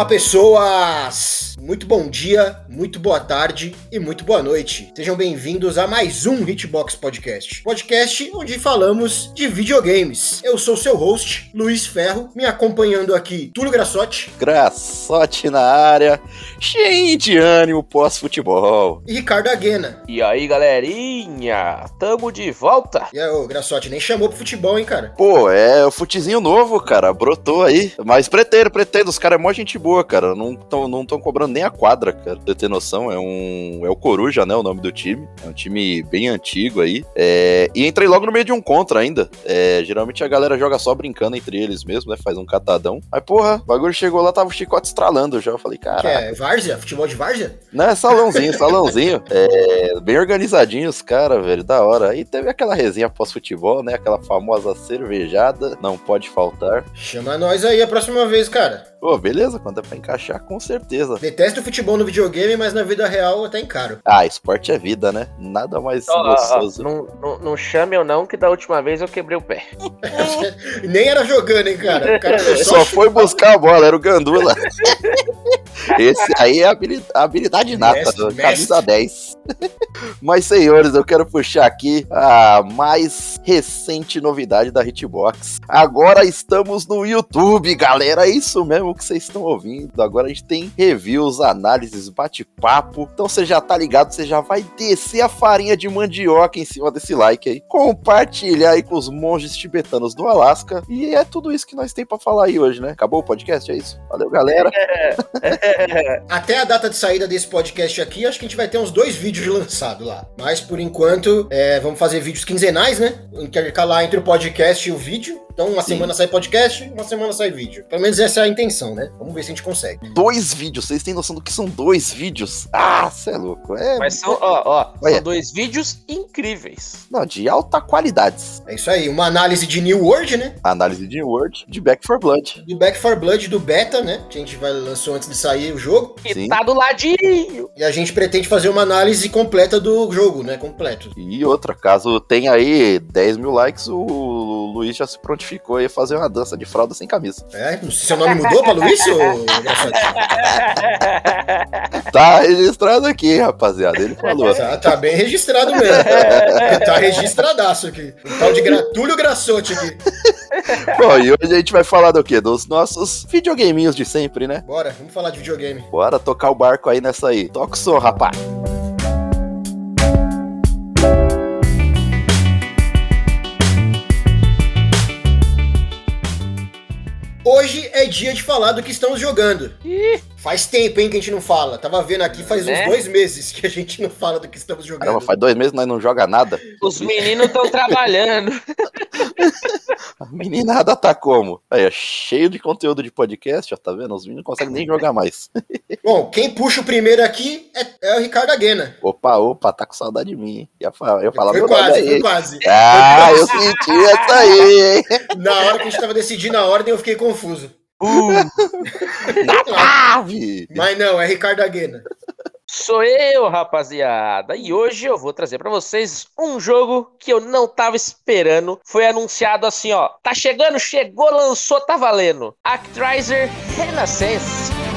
Olá, pessoas! Muito bom dia, muito boa tarde e muito boa noite. Sejam bem-vindos a mais um Hitbox Podcast. Podcast onde falamos de videogames. Eu sou seu host, Luiz Ferro, me acompanhando aqui, Túlio Grassotti. Grassotti na área, cheio de ânimo pós-futebol. E Ricardo Aguena. E aí, galerinha? Tamo de volta? E aí, ô, Grassotti, nem chamou pro futebol, hein, cara? Pô, é o futezinho novo, cara, brotou aí. Mas pretendo, pretendo, os caras é mó gente boa, cara. Não tão, não tão cobrando nem a quadra, cara. Noção, é um. É o Coruja, né? O nome do time. É um time bem antigo aí. É, e entrei logo no meio de um contra ainda. É, geralmente a galera joga só brincando entre eles mesmo, né? Faz um catadão. Aí, porra, o bagulho chegou lá, tava o chicote estralando já. Eu falei, cara. Que é várzea? Futebol de várzea? Não, é salãozinho, salãozinho. É, bem organizadinho os caras, velho. Da hora. Aí teve aquela resenha pós-futebol, né? Aquela famosa cervejada. Não pode faltar. Chama nós aí a próxima vez, cara. Pô, beleza, quando é pra encaixar, com certeza. Detesto futebol no videogame, mas na vida real até encaro. Ah, esporte é vida, né? Nada mais ó, gostoso. não, não, não chame eu não, que da última vez eu quebrei o pé. Nem era jogando, hein, cara. O cara só, Só foi buscar a bola, era o Gandula. Esse aí é a habili- a habilidade nata, Mestre, do camisa 10. Mas, senhores, eu quero puxar aqui a mais recente novidade da Hitbox. Agora estamos no YouTube, galera. É isso mesmo que vocês estão ouvindo. Agora a gente tem reviews, análises, bate-papo. Então você já tá ligado, você já vai descer a farinha de mandioca em cima desse like aí. Compartilhar aí com os monges tibetanos do Alasca. E é tudo isso que nós tem pra falar aí hoje, né? Acabou o podcast? É isso? Valeu, galera. Até a data de saída desse podcast aqui, acho que a gente vai ter uns dois vídeos lançados lá. Mas por enquanto, é, vamos fazer vídeos quinzenais, né? Intercalar entre o podcast e o vídeo. Então, uma Sim. semana sai podcast, uma semana sai vídeo. Pelo menos essa é a intenção, né? Vamos ver se a gente consegue. Dois vídeos. Vocês têm noção do que são dois vídeos? Ah, cê é louco. É. Mas são, ó, ó, Olha. são dois vídeos incríveis. Não, de alta qualidade. É isso aí. Uma análise de New World, né? Análise de Word de Back for Blood. Do Back 4 Blood do beta, né? Que a gente vai lançou antes de sair o jogo. E Sim. tá do ladinho. E a gente pretende fazer uma análise completa do jogo, né? Completo. E outra, caso tenha aí 10 mil likes, o Luiz já se prontificou aí a fazer uma dança de fralda sem camisa. É? Não sei se seu nome mudou pra Luiz, ô Graçote? Tá registrado aqui, rapaziada. Ele falou. Tá, tá bem registrado mesmo. tá registradaço aqui. Um tal de gra... Túlio Grassotti aqui. Bom, e hoje a gente vai falar do quê? Dos nossos videogaminhos de sempre, né? Bora, vamos falar de videogame. Bora tocar o barco aí nessa aí. Toca o som, rapaz. Hoje é dia de falar do que estamos jogando. Faz tempo, hein, que a gente não fala. Tava vendo aqui, faz uns Né? dois meses que a gente não fala do que estamos jogando. Caramba, faz dois meses que nós não joga nada. Os meninos estão trabalhando. A meninada tá como? Aí, é cheio de conteúdo de podcast, ó, tá vendo? Os meninos não conseguem nem jogar mais. Bom, quem puxa o primeiro aqui é, é o Ricardo Aguena. Opa, opa, tá com saudade de mim, hein? Ia falar, ia falar Foi quase, aí. foi quase. Ah, eu senti essa aí, hein? Na hora que a gente tava decidindo a ordem, eu fiquei confuso. Ave! Mas não, é Ricardo Aguena. Sou eu, rapaziada. E hoje eu vou trazer pra vocês um jogo que eu não tava esperando. Foi anunciado assim, ó. Tá chegando, chegou, lançou, tá valendo. Actraiser Renaissance.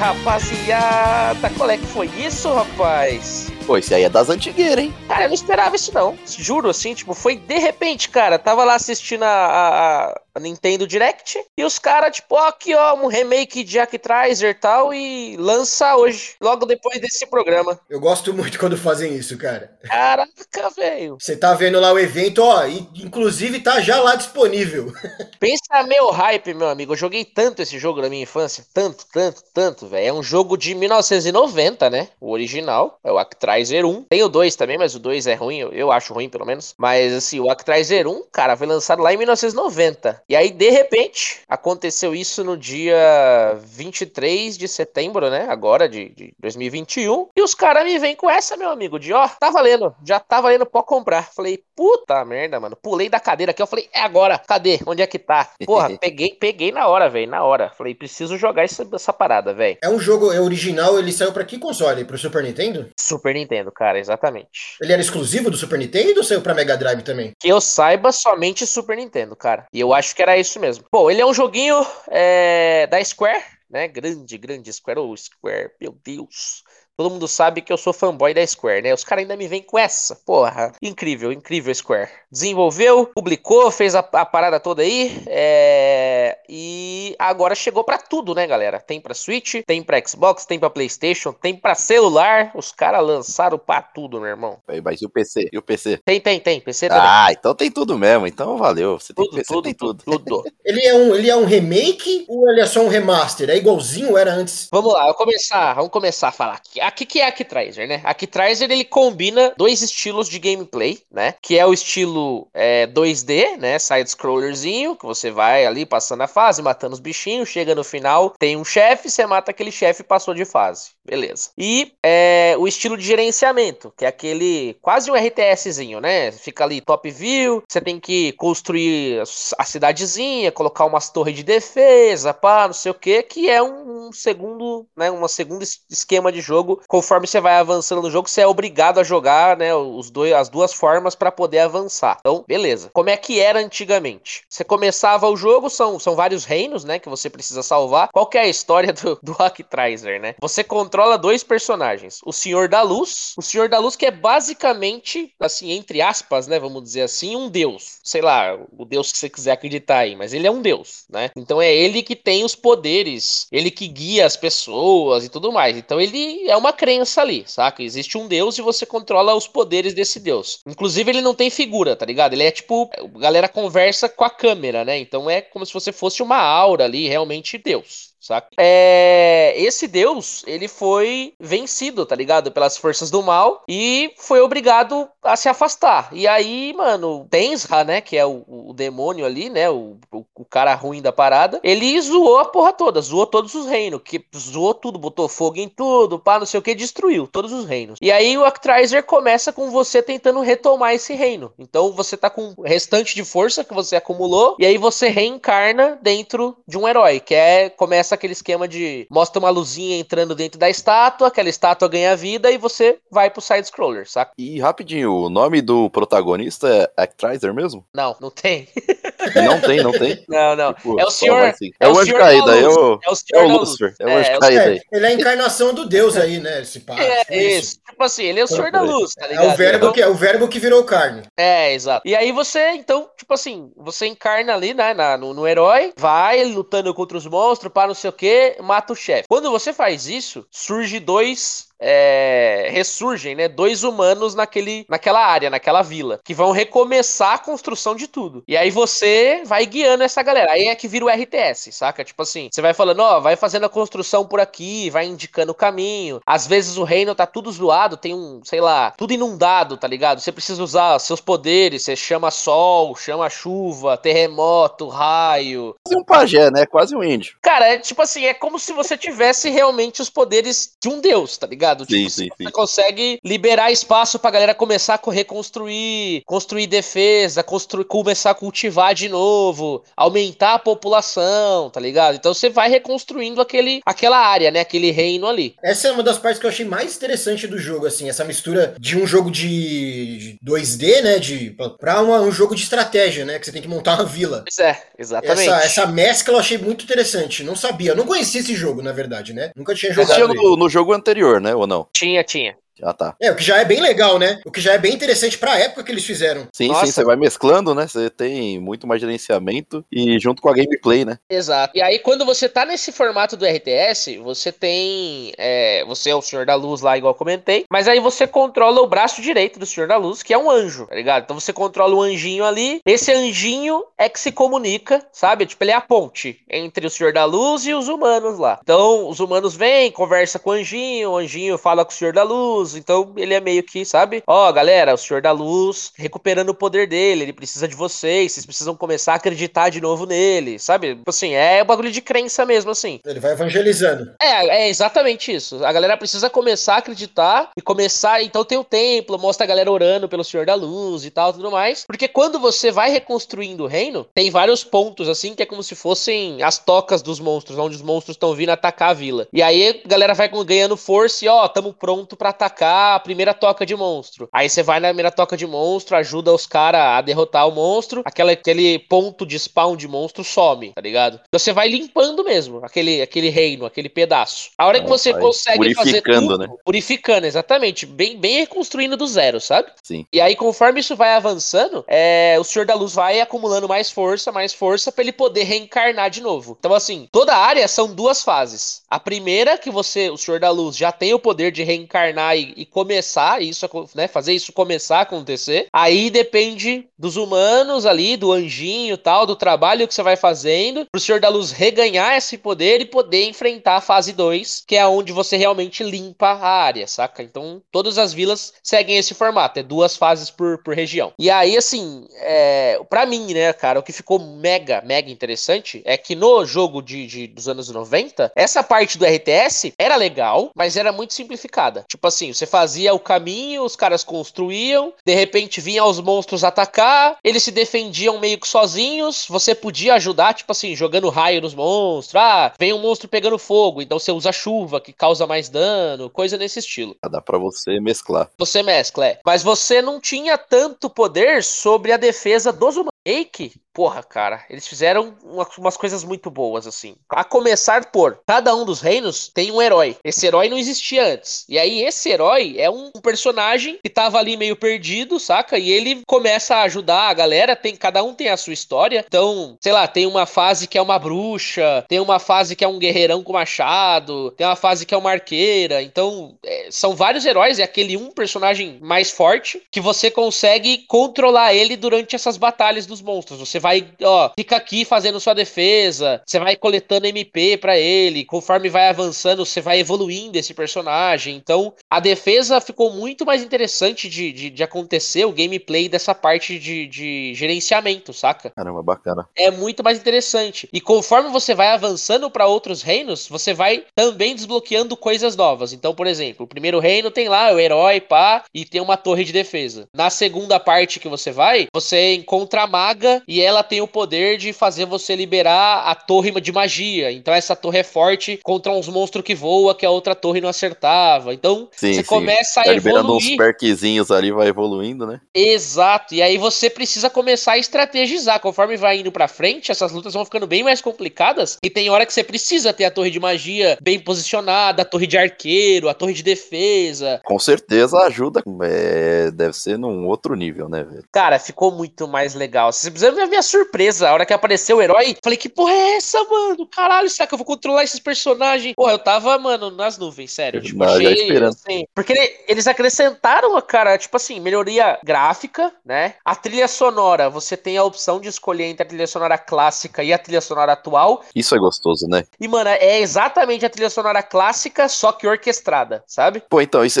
Rapaziada. Qual é que foi isso, rapaz? Pô, esse aí é das antigueiras, hein? Cara, eu não esperava isso não. Juro, assim, tipo, foi de repente, cara. Tava lá assistindo a, a- a Nintendo Direct e os caras, tipo, ó, aqui, ó, um remake de Actraiser e tal e lança hoje, logo depois desse programa. Eu gosto muito quando fazem isso, cara. Caraca, velho. Você tá vendo lá o evento, ó, e, inclusive tá já lá disponível. Pensa meu hype, meu amigo. Eu joguei tanto esse jogo na minha infância. Tanto, tanto, tanto, velho. É um jogo de 1990, né? O original. É o Actraiser Actraiser 1. Tem o 2 também, mas o 2 é ruim, eu, eu acho ruim pelo menos. Mas assim, o Actraiser 1, cara, foi lançado lá em 1990. E aí, de repente, aconteceu isso no dia 23 de setembro, né? Agora, de, de 2021. E os caras me vêm com essa, meu amigo, de ó, tá valendo, já tá valendo, pode comprar. Falei, puta merda, mano. Pulei da cadeira aqui, eu falei, é agora, cadê? Onde é que tá? Porra, peguei, peguei na hora, velho, na hora. Falei, preciso jogar essa, essa parada, velho. É um jogo é original, ele saiu pra que console? Pro Super Nintendo? Super Nintendo, cara, exatamente. Ele era exclusivo do Super Nintendo ou saiu pra Mega Drive também? Que eu saiba, somente Super Nintendo, cara. E eu acho que era isso mesmo. Bom, ele é um joguinho é, da Square, né? Grande, grande Square. Ô, oh, Square, meu Deus. Todo mundo sabe que eu sou fanboy da Square, né? Os caras ainda me vêm com essa. Porra, incrível, incrível Square. Desenvolveu, publicou, fez a, a parada toda aí. É... E agora chegou para tudo, né, galera? Tem para Switch, tem para Xbox, tem para PlayStation, tem para celular. Os caras lançaram para tudo, meu irmão. Mas e o PC? E o PC? Tem, tem, tem. PC também. Ah, então tem tudo mesmo. Então valeu. Você tem tudo, PC, tudo, tem tudo. tudo. tudo. ele, é um, ele é um remake ou ele é só um remaster? É igualzinho era antes? Vamos lá, vamos começar, vamos começar a falar aqui o que é Actraiser, né? Actraiser ele combina dois estilos de gameplay, né? Que é o estilo é, 2D, né? Side-scrollerzinho, que você vai ali passando a fase, matando os bichinhos, chega no final, tem um chefe, você mata aquele chefe e passou de fase. Beleza. E é, o estilo de gerenciamento, que é aquele quase um RTSzinho, né? Fica ali top view, você tem que construir a cidadezinha, colocar umas torres de defesa, pá, não sei o que, que é um, um segundo, né? Uma segunda esquema de jogo conforme você vai avançando no jogo, você é obrigado a jogar, né, os dois, as duas formas para poder avançar. Então, beleza. Como é que era antigamente? Você começava o jogo, são, são vários reinos, né, que você precisa salvar. Qual que é a história do, do Hacktraiser, né? Você controla dois personagens, o Senhor da Luz, o Senhor da Luz que é basicamente, assim, entre aspas, né, vamos dizer assim, um deus. Sei lá, o deus que você quiser acreditar aí, mas ele é um deus, né? Então é ele que tem os poderes, ele que guia as pessoas e tudo mais. Então ele é uma crença ali, saca? Existe um deus e você controla os poderes desse deus. Inclusive, ele não tem figura, tá ligado? Ele é tipo. A galera conversa com a câmera, né? Então é como se você fosse uma aura ali, realmente Deus saca? É, esse deus, ele foi vencido, tá ligado? Pelas forças do mal e foi obrigado a se afastar. E aí, mano, Tensra, né, que é o, o demônio ali, né, o, o, o, cara ruim da parada, ele zoou a porra toda, zoou todos os reinos, que zoou tudo, botou fogo em tudo, pá, não sei o que, destruiu todos os reinos. E aí o Actraiser começa com você tentando retomar esse reino. Então você tá com o restante de força que você acumulou e aí você reencarna dentro de um herói, que é começa começa aquele esquema de mostra uma luzinha entrando dentro da estátua, aquela estátua ganha vida e você vai pro side-scroller, saca? E rapidinho, o nome do protagonista é Actraiser mesmo? Não, não tem. Não tem, não tem? Não, não. Tipo, é o senhor. Assim. É, é, o anjo caído, é o, é o, é o Lúcifer. É o anjo é, caído aí. Ele é a encarnação do Deus aí, né? Esse pá, é, tipo isso. Tipo assim, ele é o senhor da luz, tá ligado? É o verbo, então... que, é o verbo que virou carne. É, exato. E aí você, então, tipo assim, você encarna ali, né, na, no, no herói, vai lutando contra os monstros, pá, não sei o que, mata o chefe. Quando você faz isso, surge dois é, ressurgem, né? Dois humanos naquele, naquela área, naquela vila, que vão recomeçar a construção de tudo. E aí você vai guiando essa galera. Aí é que vira o RTS, saca? Tipo assim, você vai falando, ó, vai fazendo a construção por aqui, vai indicando o caminho. Às vezes o reino tá tudo zoado, tem um, sei lá, tudo inundado, tá ligado? Você precisa usar seus poderes, você chama sol, chama chuva, terremoto, raio. Quase um pajé, né? Quase um índio. Cara, é tipo assim, é como se você tivesse realmente os poderes de um deus, tá ligado? Ligado? Sim, tipo, sim, você sim. consegue liberar espaço pra galera começar a reconstruir, construir defesa, construir, começar a cultivar de novo, aumentar a população, tá ligado? Então você vai reconstruindo aquele, aquela área, né? Aquele reino ali. Essa é uma das partes que eu achei mais interessante do jogo, assim, essa mistura de um jogo de 2D, né? De, pra uma, um jogo de estratégia, né? Que você tem que montar uma vila. Pois é, exatamente. Essa, essa mescla eu achei muito interessante. Não sabia, eu não conhecia esse jogo, na verdade, né? Nunca tinha jogado. No, no jogo anterior, né? Ou não? Tinha, tinha. Já tá. É, o que já é bem legal, né? O que já é bem interessante pra época que eles fizeram. Sim, Nossa. sim, você vai mesclando, né? Você tem muito mais gerenciamento e junto com a gameplay, né? Exato. E aí, quando você tá nesse formato do RTS, você tem. É, você é o Senhor da Luz lá, igual eu comentei. Mas aí você controla o braço direito do Senhor da Luz, que é um anjo, tá ligado? Então você controla o anjinho ali. Esse anjinho é que se comunica, sabe? Tipo, ele é a ponte entre o Senhor da Luz e os humanos lá. Então, os humanos vêm, conversa com o anjinho, o anjinho fala com o Senhor da Luz Luz. Então ele é meio que, sabe? Ó, galera, o Senhor da Luz recuperando o poder dele, ele precisa de vocês, vocês precisam começar a acreditar de novo nele, sabe? Tipo assim, é um bagulho de crença mesmo, assim. Ele vai evangelizando. É, é exatamente isso. A galera precisa começar a acreditar e começar. Então tem o templo, mostra a galera orando pelo Senhor da Luz e tal, tudo mais. Porque quando você vai reconstruindo o reino, tem vários pontos, assim, que é como se fossem as tocas dos monstros, onde os monstros estão vindo atacar a vila. E aí a galera vai ganhando força e, ó, tamo pronto para atacar a primeira toca de monstro. Aí você vai na primeira toca de monstro, ajuda os caras a derrotar o monstro, aquela, aquele ponto de spawn de monstro some, tá ligado? Então você vai limpando mesmo aquele, aquele reino, aquele pedaço. A hora que você consegue fazer tudo, né? purificando, exatamente, bem, bem reconstruindo do zero, sabe? Sim. E aí conforme isso vai avançando, é, o Senhor da Luz vai acumulando mais força, mais força para ele poder reencarnar de novo. Então assim, toda a área são duas fases. A primeira que você, o Senhor da Luz, já tem o poder de reencarnar e, e começar isso, né, fazer isso começar a acontecer. Aí depende dos humanos ali, do anjinho, tal, do trabalho que você vai fazendo, pro Senhor da Luz reganhar esse poder e poder enfrentar a fase 2, que é onde você realmente limpa a área, saca? Então, todas as vilas seguem esse formato, é duas fases por, por região. E aí, assim, é, para mim, né, cara, o que ficou mega, mega interessante é que no jogo de, de dos anos 90, essa parte do RTS era legal, mas era muito simplificada. Tipo assim, você fazia o caminho, os caras construíam, de repente vinham os monstros atacar, eles se defendiam meio que sozinhos, você podia ajudar, tipo assim, jogando raio nos monstros. Ah, vem um monstro pegando fogo, então você usa chuva que causa mais dano, coisa nesse estilo. Dá para você mesclar. Você mescla, é. Mas você não tinha tanto poder sobre a defesa dos humanos. Eike porra, cara, eles fizeram umas coisas muito boas, assim. A começar por, cada um dos reinos tem um herói. Esse herói não existia antes. E aí, esse herói é um personagem que tava ali meio perdido, saca? E ele começa a ajudar a galera, tem, cada um tem a sua história. Então, sei lá, tem uma fase que é uma bruxa, tem uma fase que é um guerreirão com machado, tem uma fase que é uma arqueira. Então, é, são vários heróis, é aquele um personagem mais forte que você consegue controlar ele durante essas batalhas dos monstros. Você vai, ó, fica aqui fazendo sua defesa, você vai coletando MP para ele, conforme vai avançando, você vai evoluindo esse personagem. Então, a defesa ficou muito mais interessante de, de, de acontecer, o gameplay dessa parte de, de gerenciamento, saca? Caramba, bacana. É muito mais interessante. E conforme você vai avançando para outros reinos, você vai também desbloqueando coisas novas. Então, por exemplo, o primeiro reino tem lá o herói, pá, e tem uma torre de defesa. Na segunda parte que você vai, você encontra a maga e ela ela tem o poder de fazer você liberar a torre de magia. Então essa torre é forte contra uns monstros que voa que a outra torre não acertava. Então sim, você sim. começa a tá evoluir. liberando uns perquezinhos ali, vai evoluindo, né? Exato. E aí você precisa começar a estrategizar. Conforme vai indo pra frente, essas lutas vão ficando bem mais complicadas. E tem hora que você precisa ter a torre de magia bem posicionada, a torre de arqueiro, a torre de defesa. Com certeza ajuda. É, deve ser num outro nível, né, velho? Cara, ficou muito mais legal. Você precisa ver minha surpresa. A hora que apareceu o herói, falei, que porra é essa, mano? Caralho, será que eu vou controlar esses personagens? Porra, eu tava, mano, nas nuvens, sério. Tipo, Não, achei, assim, porque eles acrescentaram, cara, tipo assim, melhoria gráfica, né? A trilha sonora, você tem a opção de escolher entre a trilha sonora clássica e a trilha sonora atual. Isso é gostoso, né? E, mano, é exatamente a trilha sonora clássica, só que orquestrada, sabe? Pô, então, isso,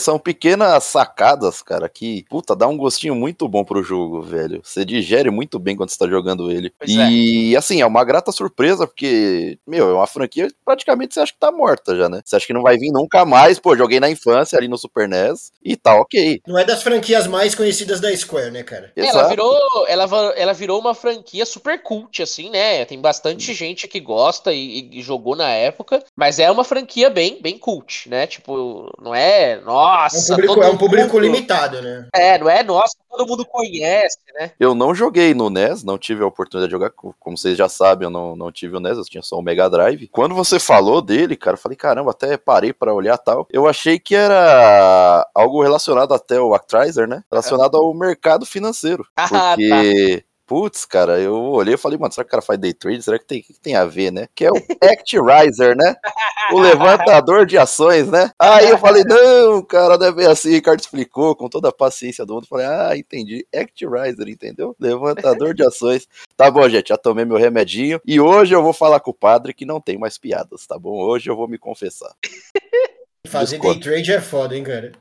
são pequenas sacadas, cara, que, puta, dá um gostinho muito bom pro jogo, velho. Você digere muito bem quando você tá jogando ele. Pois e, é. assim, é uma grata surpresa, porque, meu, é uma franquia praticamente você acha que tá morta já, né? Você acha que não vai vir nunca mais, pô, joguei na infância ali no Super NES e tá ok. Não é das franquias mais conhecidas da Square, né, cara? Exato. Ela virou, ela, ela virou uma franquia super cult, assim, né? Tem bastante gente que gosta e, e, jogou na época, mas é uma franquia bem, bem cult, né? Tipo, não é, nossa... É um público, é um público limitado, né? É, não é, nossa, todo mundo conhece, né? Eu não joguei no NES, NES, não tive a oportunidade de jogar, como vocês já sabem, eu não, não tive o NES, eu tinha só o Mega Drive. Quando você falou dele, cara, eu falei, caramba, até parei para olhar tal. Eu achei que era algo relacionado até o Actraiser, né? Relacionado ao mercado financeiro. Ah, porque tá putz, cara, eu olhei e falei, mano, será que o cara faz day trade? Será que tem, que tem a ver, né? Que é o Actriser, né? O levantador de ações, né? Aí eu falei, não, cara, deve ser assim. O Ricardo explicou com toda a paciência do mundo. Falei, ah, entendi. Actriser, entendeu? Levantador de ações. Tá bom, gente, já tomei meu remedinho. E hoje eu vou falar com o padre que não tem mais piadas, tá bom? Hoje eu vou me confessar. Fazer day trade é foda, hein, cara?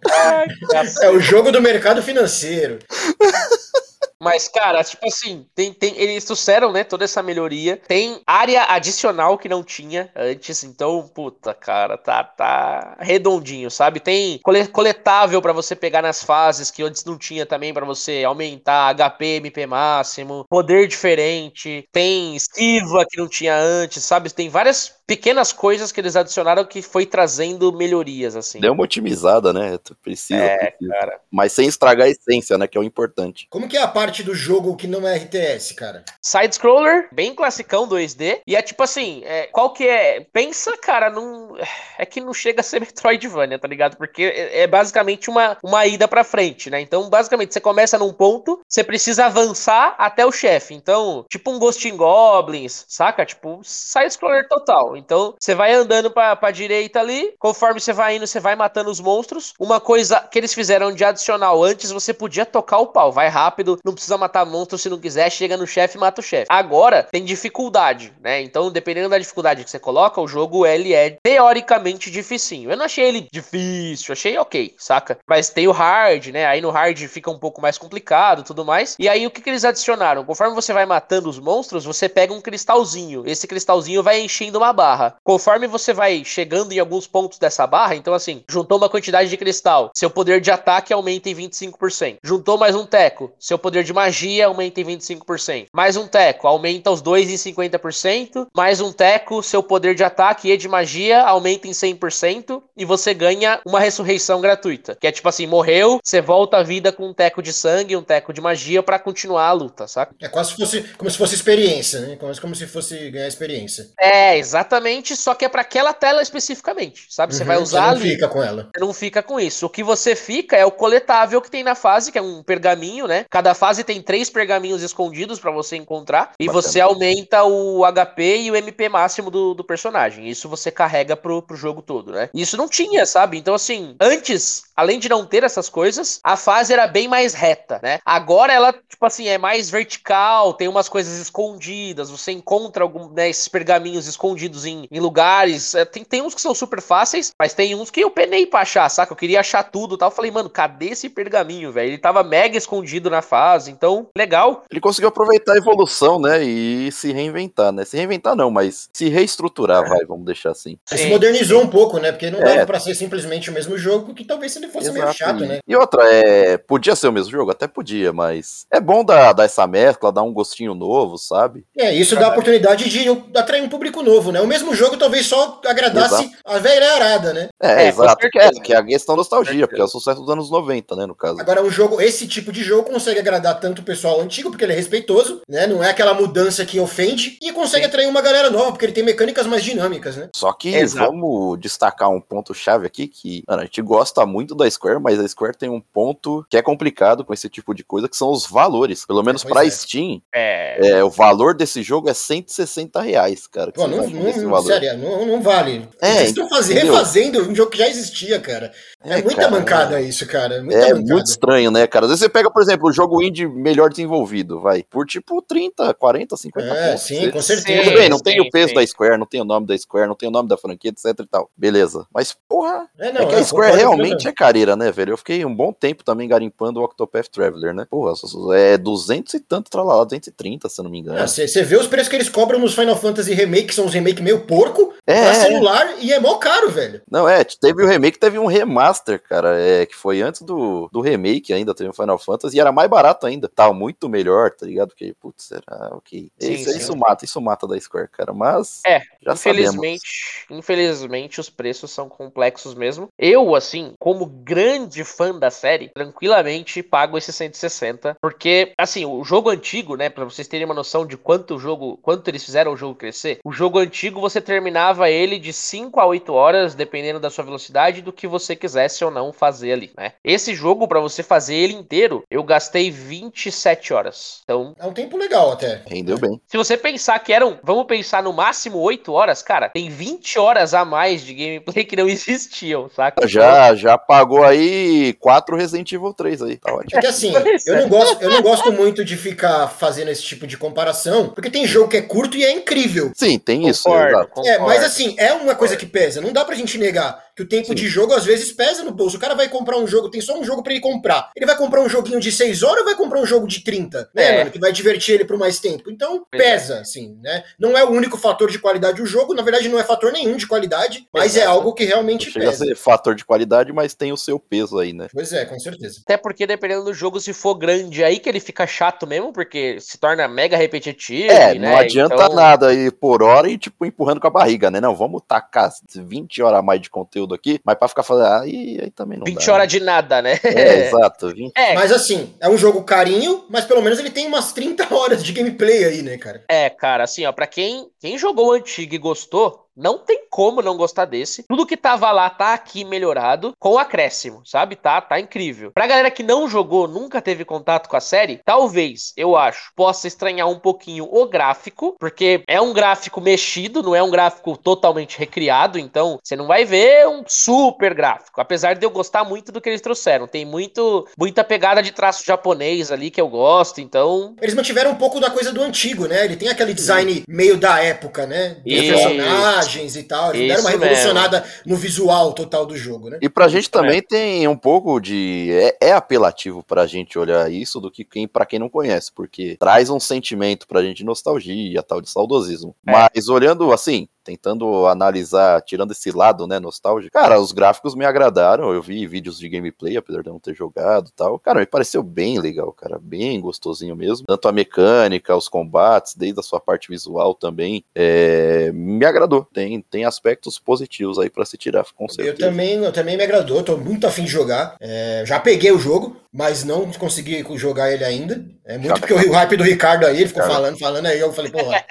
É o jogo do mercado financeiro. Mas, cara, tipo assim, tem, tem, eles trouxeram, né, toda essa melhoria. Tem área adicional que não tinha antes, então, puta, cara, tá, tá redondinho, sabe? Tem cole- coletável pra você pegar nas fases que antes não tinha também pra você aumentar HP, MP máximo, poder diferente. Tem esquiva que não tinha antes, sabe? Tem várias pequenas coisas que eles adicionaram que foi trazendo melhorias, assim. Deu uma otimizada, né? Tu Precisa, É, precisa. cara. Mas sem estragar a essência, né? Que é o importante. Como que é a parte do jogo que não é RTS, cara? Side-scroller, bem classicão 2D. E é tipo assim, é, qual que é? Pensa, cara, num. É que não chega a ser Metroidvania, tá ligado? Porque é, é basicamente uma, uma ida pra frente, né? Então, basicamente, você começa num ponto, você precisa avançar até o chefe. Então, tipo um Ghost in Goblins, saca? Tipo, side-scroller total. Então, você vai andando pra, pra direita ali, conforme você vai indo, você vai matando os monstros. Uma coisa que eles fizeram de adicional antes, você podia tocar o pau. Vai rápido, não precisa matar monstro se não quiser, chega no chefe e mata o chefe. Agora, tem dificuldade, né? Então, dependendo da dificuldade que você coloca, o jogo ele é teoricamente dificinho. Eu não achei ele difícil, achei ok, saca? Mas tem o hard, né? Aí no hard fica um pouco mais complicado tudo mais. E aí o que, que eles adicionaram? Conforme você vai matando os monstros, você pega um cristalzinho. Esse cristalzinho vai enchendo uma barra. Conforme você vai chegando em alguns pontos dessa barra, então assim, juntou uma quantidade de cristal, seu poder de ataque aumenta em 25%. Juntou mais um teco, seu poder de magia aumenta em 25%. Mais um teco, aumenta os dois em 50%. Mais um teco, seu poder de ataque e de magia aumenta em 100%. E você ganha uma ressurreição gratuita. Que é tipo assim, morreu, você volta à vida com um teco de sangue, um teco de magia pra continuar a luta, saca? É quase fosse, como se fosse experiência, né? Quase como se fosse ganhar experiência. É, exatamente, só que é pra aquela tela especificamente, sabe? Você Uhum, vai usar não ali. fica com ela. Você não fica com isso. O que você fica é o coletável que tem na fase, que é um pergaminho, né? Cada fase tem três pergaminhos escondidos pra você encontrar. E Bacana. você aumenta o HP e o MP máximo do, do personagem. Isso você carrega pro, pro jogo todo, né? Isso não tinha, sabe? Então, assim, antes, além de não ter essas coisas, a fase era bem mais reta, né? Agora ela, tipo assim, é mais vertical, tem umas coisas escondidas. Você encontra algum, né, esses pergaminhos escondidos em, em lugares. É, tem, tem uns que são super fáceis, mas tem uns que eu penei pra achar, saca? Eu queria achar tudo e tal. Eu falei, mano, cadê esse pergaminho, velho? Ele tava mega escondido na fase, então, legal. Ele conseguiu aproveitar a evolução, né? E se reinventar, né? Se reinventar não, mas se reestruturar, vai, vamos deixar assim. Ele se Sim, modernizou um pouco, né? Porque não É. dava pra ser simplesmente o mesmo jogo, que talvez se ele fosse meio Exato. chato, E- né? E outra, é. Podia ser o mesmo jogo? Até podia, mas. É bom dar, dar essa mescla, dar um gostinho novo, sabe? É, isso dá a oportunidade de atrair um público novo, né? O mesmo jogo talvez só agradasse a velha arada, né? É, É, exato. Que é, que é a questão nostalgia, porque é o sucesso dos anos 90, né, no caso. Agora, um jogo, esse tipo de jogo consegue agradar tanto o pessoal antigo, porque ele é respeitoso, né? Não é aquela mudança que ofende, e consegue Sim. atrair uma galera nova, porque ele tem mecânicas mais dinâmicas, né? Só que Exato. vamos destacar um ponto-chave aqui que, mano, a gente gosta muito da Square, mas a Square tem um ponto que é complicado com esse tipo de coisa, que são os valores. Pelo menos Pois pra é. Steam, É. é, o valor desse jogo é 160 reais, cara. Pô, não, imagina esse não, valor. sério, não, não vale. É, Vocês estão fazendo, refazendo um jogo que já existia, cara. É, É, muita cara, mancada isso, cara. Muita É mancada. muito estranho, né, cara? Às vezes você pega, por exemplo, o jogo indie melhor desenvolvido, vai, por tipo 30, 40, 50 É, pontos. sim, Você- com certeza. Tudo bem, não tem Sim, o peso sim. da Square, não tem o nome da Square, não tem o nome da franquia, etc e tal. Beleza. Mas, porra, É, é não, que eu a Square realmente é careira, né, velho? Eu fiquei um bom tempo também garimpando o Octopath Traveler, né? Porra, é 200 e tanto, tralalá, 230, se eu não me engano. Você vê os preços que eles cobram nos Final Fantasy Remake, que são uns remake meio porco, É, pra é, celular, e é mó caro, velho. Não, é, teve o remake, teve um remaster, cara, é, que foi antes do, do remake ainda, teve o Final Fantasy, e era mais barato ainda. Tava muito melhor, tá ligado? Porque, putz, era ok. Sim, isso, sim. isso mata, isso mata da Square, cara, mas É, já infelizmente, infelizmente os preços são complexos mesmo. Eu, assim, como grande fã da série, tranquilamente pago esses 160, porque assim, o jogo antigo, né, Pra vocês terem uma noção de quanto o jogo, quanto eles fizeram o jogo crescer. O jogo antigo você terminava ele de 5 a 8 horas, dependendo da sua velocidade e do que você quisesse ou não fazer ali, né? Esse jogo pra você fazer ele inteiro, eu gastei 27 horas. Então, É um tempo legal até. Rendeu bem. se você pensar que eram, vamos pensar no máximo 8 horas, cara, tem 20 horas a mais de gameplay que não existiam, saca? Já, já pagou aí 4 Resident Evil 3 aí, tá ótimo. É que assim, eu não, gosto, eu não gosto muito de ficar fazendo esse tipo de comparação, porque tem jogo que é curto e é incrível. Sim, tem isso, Concordo. É, mas assim, é uma coisa que pesa. Não dá pra gente negar que o tempo Sim. de jogo às vezes pesa no bolso. O cara vai comprar um jogo, tem só um jogo pra ele comprar. Ele vai comprar um joguinho de 6 horas ou vai comprar um jogo de 30? Né, É. mano? Que vai divertir ele por mais tempo. Então, pesa, assim, né? Não é o único fator de qualidade do jogo, na verdade não é fator nenhum de qualidade, mas é Exato. algo que realmente Chega a pesa. ser fator de qualidade, mas tem o seu peso aí, né? Pois é, com certeza. Até porque dependendo do jogo, se for grande, aí que ele fica chato mesmo, porque se torna mega repetitivo. É, né? não adianta Então, nada aí por hora e, tipo, empurrando com a barriga, né? Não, vamos tacar 20 horas a mais de conteúdo aqui, mas pra ficar fazendo. Aí, aí também não 20 dá. horas de nada, né? É, exato. 20. É, Mas assim, é um jogo carinho, mas pelo menos ele tem umas 30 horas de gameplay aí, né, cara? É, cara, assim, ó, pra quem, quem jogou o antigo e gostou, não tem como não gostar desse. Tudo que tava lá tá aqui melhorado, com acréscimo, sabe? Tá, tá incrível. Pra galera que não jogou, nunca teve contato com a série, talvez, eu acho, possa estranhar um pouquinho o gráfico, porque é um gráfico mexido, não é um gráfico totalmente recriado, então você não vai ver um super gráfico. Apesar de eu gostar muito do que eles trouxeram, tem muito muita pegada de traço japonês ali que eu gosto, então Eles mantiveram um pouco da coisa do antigo, né? Ele tem aquele design meio da época, né? Dos Isso. Personagens e tal. Eles deram uma revolucionada no visual total do jogo, né? E pra gente também tem um pouco de. É, é apelativo pra gente olhar isso do que quem, pra quem não conhece, porque traz um sentimento pra gente de nostalgia, tal, de saudosismo. É. Mas olhando assim, tentando analisar, tirando esse lado, né, nostálgico, cara, os gráficos me agradaram. Eu vi vídeos de gameplay, apesar de eu não ter jogado tal. Cara, me pareceu bem legal, cara, bem gostosinho mesmo. Tanto a mecânica, os combates, desde a sua parte visual também, é, me agradou. Tem, tem aspectos positivos aí pra se tirar, com Eu certeza. também, eu também me agradou, tô muito afim de jogar. É, já peguei o jogo, mas não consegui jogar ele ainda. É muito Já porque o hype do Ricardo aí, ele ficou Cara. falando, falando aí, eu falei, porra,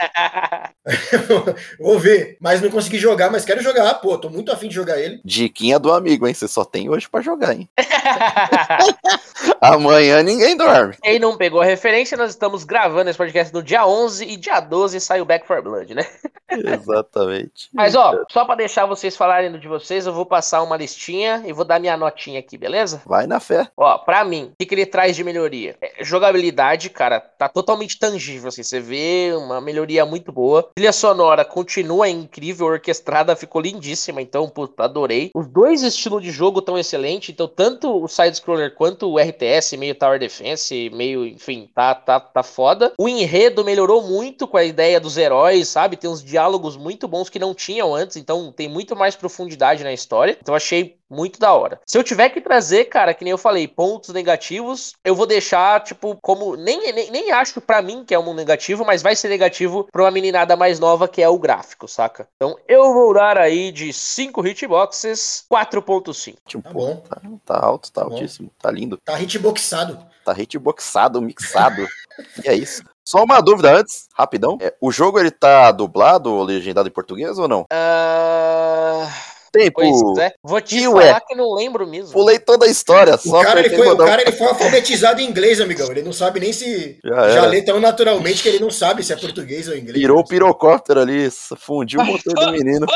vou ver. Mas não consegui jogar, mas quero jogar, pô, tô muito afim de jogar ele. Diquinha do amigo, hein? Você só tem hoje pra jogar, hein? Amanhã ninguém dorme. Quem não pegou a referência, nós estamos gravando esse podcast no dia 11 e dia 12 sai o Back for Blood, né? Exatamente. Mas ó, só pra deixar vocês falarem de vocês, eu vou passar uma listinha e vou dar minha notinha aqui, beleza? Vai na fé. Ó, pra mim, o que, que ele traz de melhoria? É, jogabilidade, cara, tá totalmente tangível, assim, você vê uma melhoria muito boa. Trilha sonora continua incrível, orquestrada ficou lindíssima, então, puta, adorei. Os dois estilos de jogo tão excelentes, então, tanto o side-scroller quanto o RTS, meio Tower Defense, meio, enfim, tá, tá, tá foda. O enredo melhorou muito com a ideia dos heróis, sabe? Tem uns diálogos muito bons que não tinham antes, então tem muito mais profundidade na história. Então, achei muito da hora. Se eu tiver que trazer, cara, que nem eu falei, pontos negativos, eu vou deixar, tipo, como. Nem, nem, nem acho pra mim que é um negativo, mas vai ser negativo pra uma meninada mais nova, que é o gráfico, saca? Então eu vou dar aí de 5 hitboxes, 4.5. Tipo, Tá bom. Tá, tá alto, tá bom. altíssimo, tá lindo. Tá hitboxado. Tá hitboxado, mixado. e é isso. Só uma dúvida antes, rapidão. É, o jogo ele tá dublado ou legendado em português ou não? Ah. Tempo. Pois é. Vou te E falar ué? que não lembro mesmo. Pulei toda a história, O só cara, ele foi, o cara ele foi alfabetizado em inglês, amigão. Ele não sabe nem se. Já Já lê tão naturalmente que ele não sabe se é português ou inglês. Virou o pirocóptero ali, fundiu o motor do menino.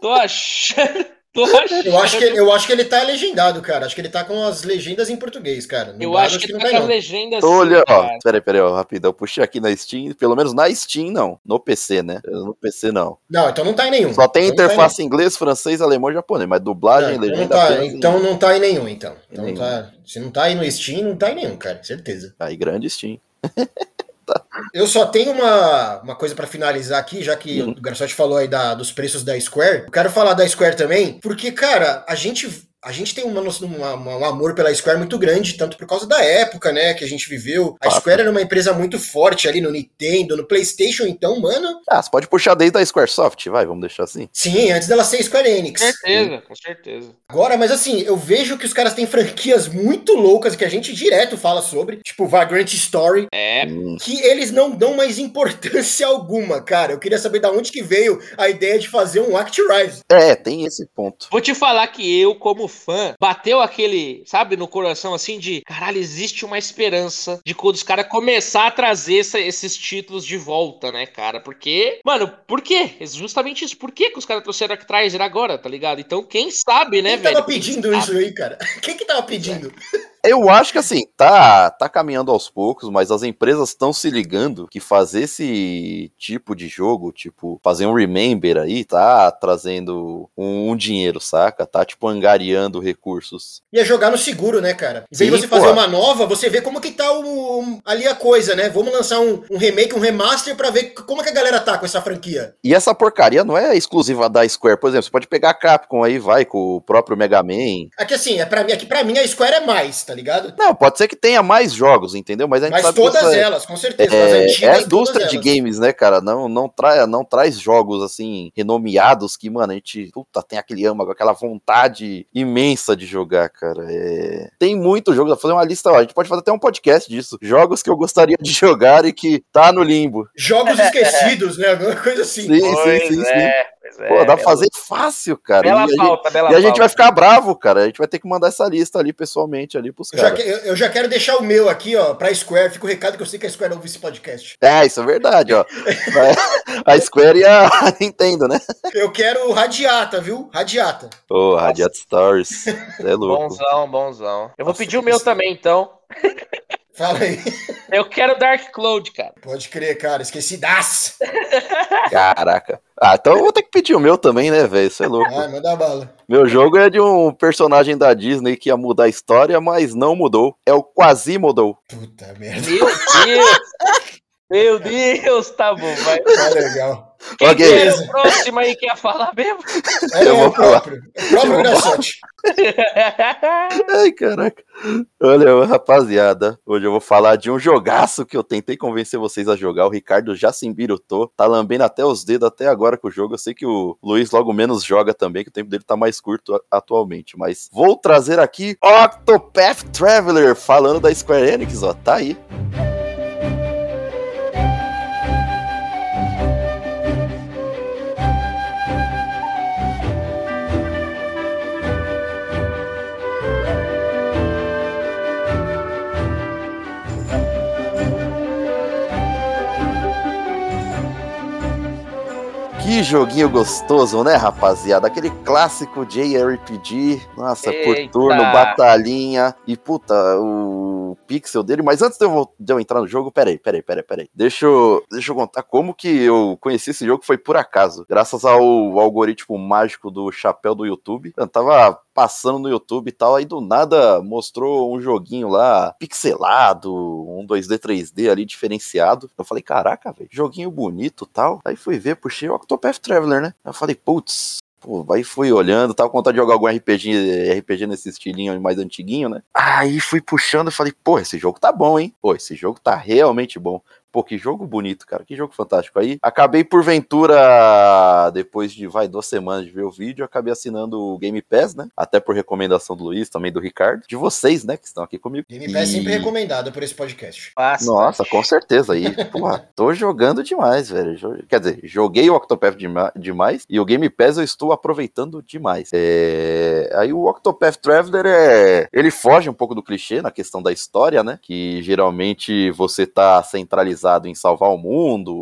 Tô achando. Eu acho, que, eu acho que ele tá legendado, cara. Acho que ele tá com as legendas em português, cara. No Eu Brasil, acho que não tá tá, com a não. legenda Tô assim, olhando, ó. cara. Peraí, peraí, ó, rapidão. Puxei aqui na Steam, pelo menos na Steam não. No PC, né? No PC não. Não, então não tá em nenhum. Só tem Então não tá em interface inglês, francês, alemão e japonês, mas dublagem, Não, então, não legenda tá, apenas em- então não tá em nenhum, então. então Nenhum. tá- se não tá aí no Steam, não tá em nenhum, cara. Certeza. Aí grande Steam. Eu só tenho uma, uma coisa pra finalizar aqui, já que Uhum. o Garçotti falou aí da, dos preços da Square. Eu quero falar da Square também, porque, cara, a gente. A gente tem uma, noção- uma- uma- um amor pela Square muito grande, tanto por causa da época, né, que a gente viveu. A. Square era uma empresa muito forte ali no Nintendo, no PlayStation, então, mano. Ah, você pode puxar desde a Squaresoft, vai, vamos deixar assim. Sim, antes dela ser Square Enix. Com certeza, com certeza. Agora, mas assim, eu vejo que os caras têm franquias muito loucas que a gente direto fala sobre, tipo Vagrant Story, É. Hum, que eles não dão mais importância alguma, cara. Eu queria saber da onde que veio a ideia de fazer um Act Rise. É, tem esse ponto. Vou te falar que eu, como fã, bateu aquele, sabe, no coração assim de caralho, existe uma esperança de quando os caras começar a trazer essa- esses títulos de volta, né, cara? Porque, mano, por quê? Justamente isso. Por que, que os caras trouxeram Actraiser agora, tá ligado? Então, quem sabe, né, Quem velho? tava Quem pedindo sabe? isso aí, cara? Quem que tava pedindo? Eu acho que assim, tá, tá caminhando aos poucos, mas as empresas estão se ligando que fazer esse tipo de jogo, tipo, fazer um Remember aí, tá trazendo um, um dinheiro, saca? Tá, tipo, angariando recursos. E é jogar no seguro, né, cara? Em vez de você fazer uma nova, você vê como que tá o, ali a coisa, né? Vamos lançar um, um remake, um remaster pra ver como que a galera tá com essa franquia. E essa porcaria não é exclusiva da Square, por exemplo, você pode pegar a Capcom aí, vai, com o próprio Mega Man. Aqui assim, é pra mim, aqui pra mim a Square é mais, tá ligado? Não, pode ser que tenha mais jogos, entendeu? Mas a gente Mas todas essa- elas, com certeza. É, é a indústria de games, né, cara? Não, não, trai, não traz jogos assim, renomeados que, mano, a gente puta, tem aquele âmago, aquela vontade imensa de jogar, cara. É... Tem muito jogo, dá pra fazer uma lista, ó, a gente pode fazer até um podcast disso. Jogos que eu gostaria de jogar e que tá no limbo. Jogos esquecidos, né? Alguma coisa assim. Sim, sim, sim, sim. é, pois é. Pô, dá pra Bela- fazer fácil, cara. Bela e a gente, bela e a gente pauta. vai ficar bravo, cara. A gente vai ter que mandar essa lista ali pessoalmente ali pros Eu já, caras. eu- eu já quero deixar o meu aqui, ó, pra Square. Fica o recado que eu sei que a Square ouve esse podcast. É, isso é verdade, ó. a Square e a Nintendo, né? Eu quero Radiata, viu? Radiata. Ô, Radiant Stars. É louco. Bonzão, bonzão. Eu vou Nossa, pedir o meu isso- também, então. Fala aí. Eu quero Dark Cloud, cara. Pode crer, cara. Esqueci das. Caraca. Ah, então eu vou ter que pedir o meu também, né, velho? Isso é louco. Ai, manda bala. Meu jogo é de um personagem da Disney que ia mudar a história, mas não mudou. É o Quasimodo. Puta merda. Meu Deus! Meu Deus, tá bom, vai. Tá legal. Quem Ok. que era o próximo aí que ia falar mesmo? É, Eu é vou o próprio. É o próprio Graçote. Ai, caraca. Olha, rapaziada, hoje eu vou falar de um jogaço que eu tentei convencer vocês a jogar. O Ricardo já se embirutou, tá lambendo até os dedos até agora com o jogo. Eu sei que o Luiz logo menos joga também, que o tempo dele tá mais curto atualmente. Mas vou trazer aqui Octopath Traveler, falando da Square Enix, ó, tá aí. Que joguinho gostoso, né, rapaziada? Aquele clássico JRPG. Nossa, por Eita. turno, batalhinha. E puta, o pixel dele. Mas antes de eu, de eu entrar no jogo, peraí, peraí, peraí, peraí. Deixa eu, deixa eu contar como que eu conheci esse jogo. Foi por acaso. Graças ao algoritmo mágico do chapéu do YouTube. Eu tava passando no YouTube e tal. Aí do nada mostrou um joguinho lá, pixelado, um 2D, 3D ali diferenciado. Eu falei, caraca, velho, joguinho bonito tal. Aí fui ver, puxei o Octopath Traveler, né? Eu falei, putz. Pô, aí fui olhando, tava com vontade de jogar algum RPG, RPG nesse estilinho mais antiguinho, né? Aí fui puxando e falei, pô, esse jogo tá bom, hein? Pô, esse jogo tá realmente bom. Pô, que jogo bonito, cara. Que jogo fantástico. Aí acabei, porventura, depois de, vai, duas semanas de ver o vídeo, acabei assinando o Game Pass, né? Até por recomendação do Luiz, também do Ricardo. De vocês, né, que estão aqui comigo. Game Pass E- sempre recomendado por esse podcast. Basta. Nossa, com certeza. Aí, porra, tô jogando demais, velho. Quer dizer, joguei o Octopath dema- demais e o Game Pass eu estou aproveitando demais. É... Aí o Octopath Traveler é. Ele foge um pouco do clichê na questão da história, né? Que geralmente você tá centralizado em salvar o mundo,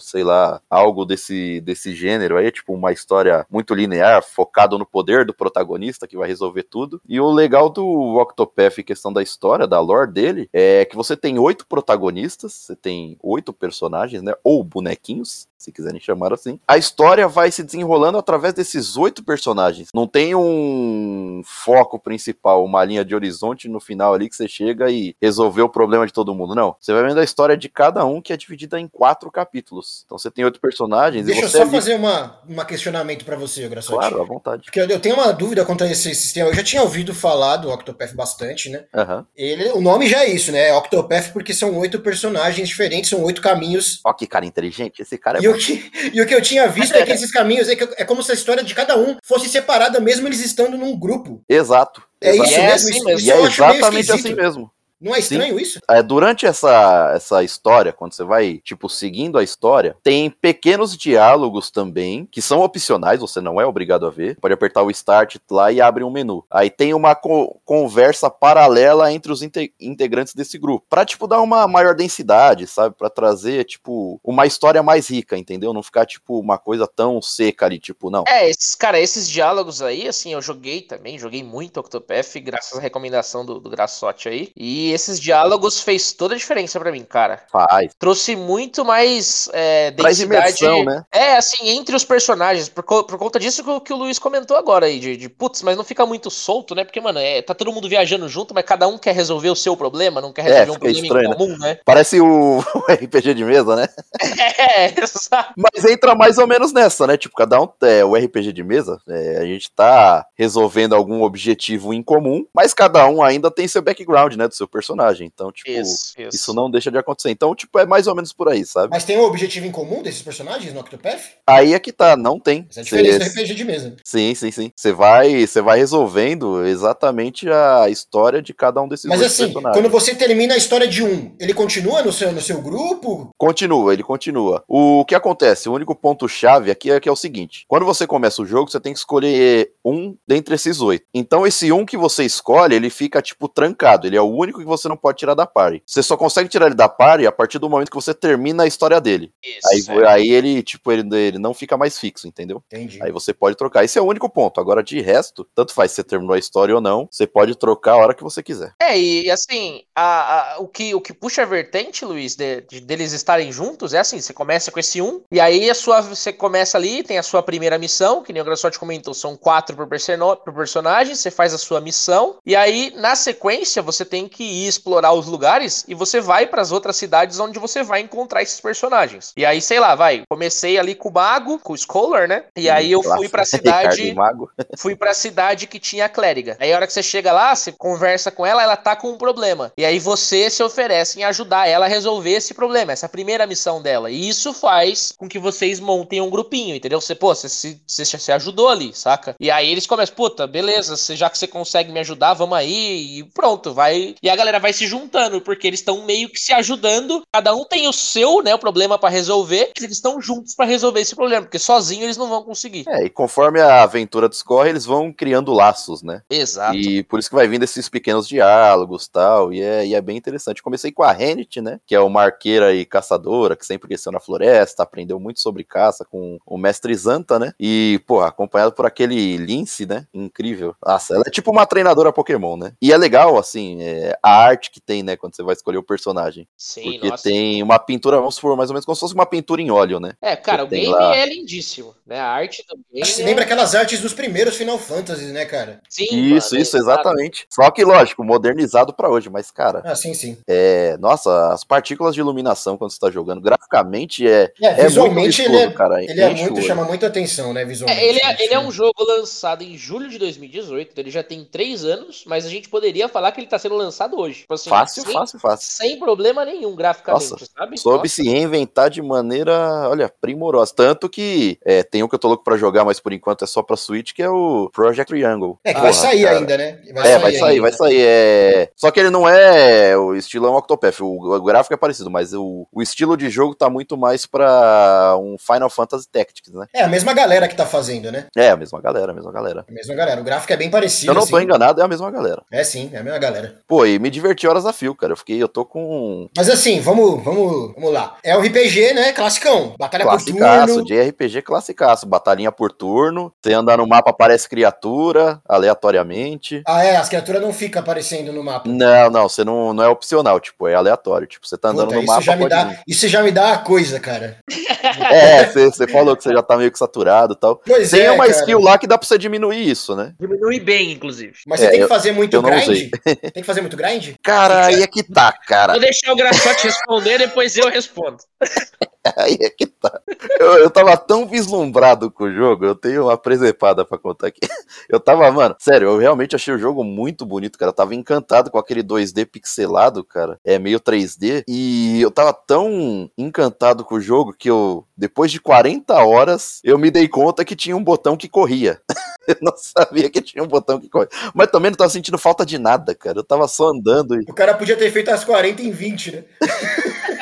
sei lá, algo desse, desse gênero aí, tipo uma história muito linear, focado no poder do protagonista que vai resolver tudo. E o legal do Octopath em questão da história, da lore dele, é que você tem oito protagonistas, você tem oito personagens, né? Ou bonequinhos, se quiserem chamar assim. A história vai se desenrolando através desses oito personagens. Não tem um foco principal, uma linha de horizonte no final ali que você chega e resolveu o problema de todo mundo. Não. Você vai vendo a história de cada um que é dividida em quatro capítulos. Então você tem oito personagens Deixa e eu você só ali... fazer uma, uma questionamento pra você, Graçote. Claro, à vontade. Porque eu, eu tenho uma dúvida quanto a esse sistema. Eu já tinha ouvido falar do Octopath bastante, né? Aham. Ele, o nome já é isso, né? É Octopath porque são oito personagens diferentes, são oito caminhos. Ó, que cara inteligente. Esse cara é E bom. o, que, e o que eu tinha visto é que esses caminhos é, que- é como se a história de cada um fosse separada, mesmo eles estando num grupo. Exato. É exato. isso é mesmo? assim isso, mesmo. isso E é exatamente assim mesmo. Não é estranho Sim. isso? É, durante essa, essa história, quando você vai, tipo, seguindo a história, tem pequenos diálogos também, que são opcionais, você não é obrigado a ver. Pode apertar o Start lá e abre um menu. Aí tem uma co- conversa paralela entre os inte- integrantes desse grupo. Pra, tipo, dar uma maior densidade, sabe? Pra trazer, tipo, uma história mais rica, entendeu? Não ficar, tipo, uma coisa tão seca ali, tipo, não. É, esses, cara, esses diálogos aí, assim, eu joguei também, joguei muito Octopath, graças à recomendação do, do Graçote aí. E esses diálogos fez toda a diferença pra mim, cara. Faz. Trouxe muito mais é, Traz densidade. imersão, né? É, assim, entre os personagens, por, co- por conta disso que, o- que o Luiz comentou agora aí, de, de putz, mas não fica muito solto, né? Porque, mano, é, tá todo mundo viajando junto, mas cada um quer resolver o seu problema, não quer É, resolver um fica problema estranho, em comum, né? Parece o, o RPG de mesa, né? É, exato. Mas entra mais ou menos nessa, né? Tipo, cada um é o RPG de mesa, é, a gente tá resolvendo algum objetivo em comum, mas cada um ainda tem seu background, né? Do seu personagem. Então, tipo, isso, Isso, isso. não deixa de acontecer. Então, tipo, é mais ou menos por aí, sabe? Mas tem um objetivo em comum desses personagens no Octopath? Aí é que tá, não tem. Essa é a diferença do Cê- RPG de mesa. Sim, sim, sim. Você vai, você vai resolvendo exatamente a história de cada um desses Mas assim, personagens. quando você termina a história de um, ele continua no seu, no seu grupo? Continua, ele continua. O que acontece? O único ponto-chave aqui é que é o seguinte: quando você começa o jogo, você tem que escolher um dentre esses oito. Então, esse um que você escolhe, ele fica, tipo, trancado. Ele é o único que você não pode tirar da party. Você só consegue tirar ele da party a partir do momento que você termina a história dele. Aí, Isso, é. aí ele, tipo, ele, ele não fica mais fixo, entendeu? Entendi. Aí você pode trocar. Esse é o único ponto. Agora, de resto, tanto faz se você terminou a história ou não, você pode trocar a hora que você quiser. É, e assim, a- a- o, que, o que puxa a vertente, Luiz, de, de- deles estarem juntos é assim: você começa com esse um, e aí a sua, você começa ali, tem a sua primeira missão, que nem o Graçote comentou, são quatro por, por personagem, você faz a sua missão, e aí na sequência você tem que ir explorar os lugares e você vai para as outras cidades onde você vai encontrar esses personagens. E aí, sei lá, vai, comecei ali com o Mago, com o Scholar, né? E aí eu fui pra Ricardo cidade fui pra cidade que tinha a clériga. Aí a hora que você chega lá, você conversa com ela, ela tá com um problema. E aí você se oferece em ajudar ela a resolver esse problema, essa é a primeira missão dela. E isso faz com que vocês montem um grupinho, entendeu? Você, pô, você se, você se ajudou ali, saca? E aí eles começam, puta, beleza, já que você consegue me ajudar, vamos aí, e pronto, vai. E a galera vai se juntando, porque eles estão meio que se ajudando, cada um tem o seu, né, o problema pra resolver, eles estão juntos pra resolver esse problema, porque sozinho eles não vão conseguir. É, e conforme a aventura discorre, eles vão criando laços, né? Exato. E por isso que vai vindo esses pequenos diálogos tal, e é, e é bem interessante. Comecei com a Renit, né? Que é uma arqueira e caçadora, que sempre cresceu na floresta, aprendeu muito sobre caça com o mestre Zanta, né? E, pô, acompanhado por aquele Lince, né? Incrível. Nossa, ela é tipo uma treinadora Pokémon, né? E é legal, assim, é, a arte que tem, né? Quando você vai escolher o personagem. Sim, Porque nossa. tem uma pintura, vamos supor, mais ou menos como se fosse uma pintura em óleo, né? É, cara, o Tem game lá. é lindíssimo, né? A arte do game. Que é- lembra aquelas artes dos primeiros Final Fantasy, né, cara? Sim, Isso, mano, isso, exato. exatamente. Só que, lógico, modernizado pra hoje, mas, cara, Ah, sim, sim. é. Nossa, as partículas de iluminação quando você tá jogando, graficamente é. É, É muito visualmente ele, é, cara. ele é o muito, olho. chama muita atenção, né, visualmente. É, ele, é, ele é um jogo lançado em julho de 2018, então ele já tem três anos, mas a gente poderia falar que ele tá sendo lançado hoje. Tipo assim, Fácil, sem, fácil, fácil. sem problema nenhum, graficamente, Nossa, sabe? Soube Nossa. se reinventar de maneira, olha, primorosa. Tanto que é, tem um que eu tô louco pra jogar, mas por enquanto é só pra Switch, que é o Project Triangle. É, que Porra, vai sair cara. ainda, né? é, vai sair, ainda. vai sair. É... Só que ele não é o estilo é um Octopath. O, gráfico é parecido, mas o, o estilo de jogo tá muito mais pra um Final Fantasy Tactics, né? É a mesma galera que tá fazendo, né? É, a mesma galera, a mesma galera. A mesma galera. O gráfico é bem parecido. eu não tô assim. enganado, é a mesma galera. É sim, é a mesma galera. Pô, e me diverti horas a fio, cara. Eu fiquei, eu tô com Mas assim, vamos, vamos, vamos lá. É o RPG, né? Classicão. Batalha por classicaço, turno. de RPG classicaço. Batalhinha por turno. Você anda no mapa, aparece criatura, aleatoriamente. Ah, é, as criaturas não ficam aparecendo no mapa. Não, não, você não, não é opcional, tipo, é aleatório. Tipo, você tá andando Puta, no isso, mapa, já me dá, isso já me dá a coisa, cara. É, você, você falou que você já tá meio que saturado e tal. Pois Tem é, uma cara. skill lá que dá pra você diminuir isso, né? Diminui bem, inclusive. Mas você É, tem que fazer muito grind? usei. Tem que fazer muito grind? Cara, aí é que tá, cara. Vou deixar o Graçote responder, depois eu respondo. Aí é que tá. Eu, eu tava tão vislumbrado com o jogo, eu tenho uma presepada pra contar aqui. Eu tava, mano, sério, eu realmente achei o jogo muito bonito, cara. Eu tava encantado com aquele 2D pixelado, cara. É meio 3D. E eu tava tão encantado com o jogo que eu, depois de 40 horas, eu me dei conta que tinha um botão que corria. Eu não sabia que tinha um botão que corre. Mas também não tava sentindo falta de nada, cara. Eu tava só andando e. O cara podia ter feito as 40 em 20, né?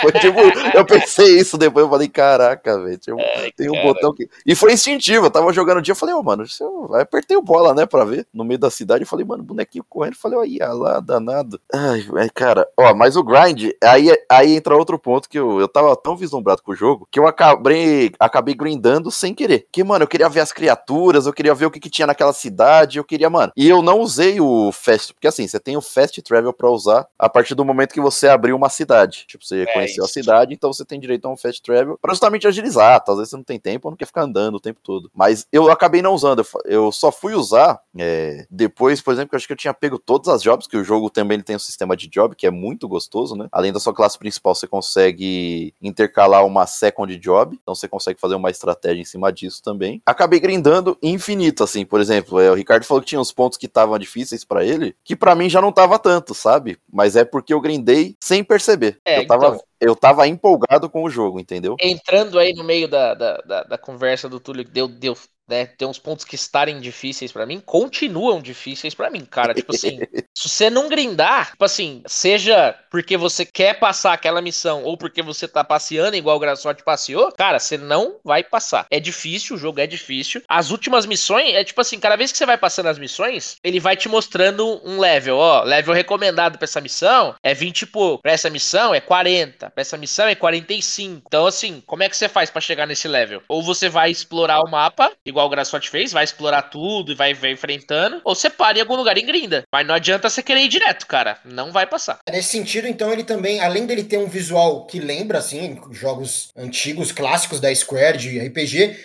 Foi tipo, eu pensei isso depois, eu falei, caraca, velho, tem um, tem um botão que. E foi instintivo, eu tava jogando o dia, eu falei, ô, oh, mano, eu apertei o bola, né, pra ver, no meio da cidade, eu falei, mano, bonequinho correndo, eu falei, aí, ah lá, danado. Ai, cara, ó, mas o grind, aí, aí entra outro ponto que eu, eu tava tão vislumbrado com o jogo, que eu acabei, acabei grindando sem querer. Que, mano, eu queria ver as criaturas, eu queria ver o que, que tinha naquela cidade, eu queria, mano. E eu não usei o fast, porque assim, você tem o fast travel pra usar a partir do momento que você abriu uma cidade. Tipo, você é, conheceu a cidade, então você tem direito a um fast travel pra justamente agilizar. Tá? Às vezes você não tem tempo ou não quer ficar andando o tempo todo. Mas eu acabei não usando. Eu só fui usar é, depois, por exemplo, que eu acho que eu tinha pego todas as jobs, que o jogo também tem um sistema de job que é muito gostoso, né? Além da sua classe principal, você consegue intercalar uma second job, então você consegue fazer uma estratégia em cima disso também. Acabei grindando infinito, assim, por exemplo. É, o Ricardo falou que tinha uns pontos que estavam difíceis para ele, que para mim já não tava tanto, sabe? Mas é porque eu grindei sem perceber. É, eu tava então eu tava empolgado com o jogo, entendeu? Entrando aí no meio da, da, da, da conversa do Túlio, deu, deu, né, tem uns pontos que estarem difíceis para mim, continuam difíceis para mim, cara. Tipo assim, se você não grindar, tipo assim, seja porque você quer passar aquela missão ou porque você tá passeando igual o Graçote passeou, cara, você não vai passar. É difícil, o jogo é difícil. As últimas missões, é tipo assim, cada vez que você vai passando as missões, ele vai te mostrando um level, ó, level recomendado para essa missão é 20 e pouco, pra essa missão é 40, pra essa missão é 45. Então assim, como é que você faz para chegar nesse level? Ou você vai explorar o mapa, igual igual o Graçote fez, vai explorar tudo e vai, vai enfrentando, ou você para em algum lugar e grinda. Mas não adianta você querer ir direto, cara. Não vai passar. Nesse sentido, então, ele também, além dele ter um visual que lembra, assim, jogos antigos, clássicos da Square de RPG,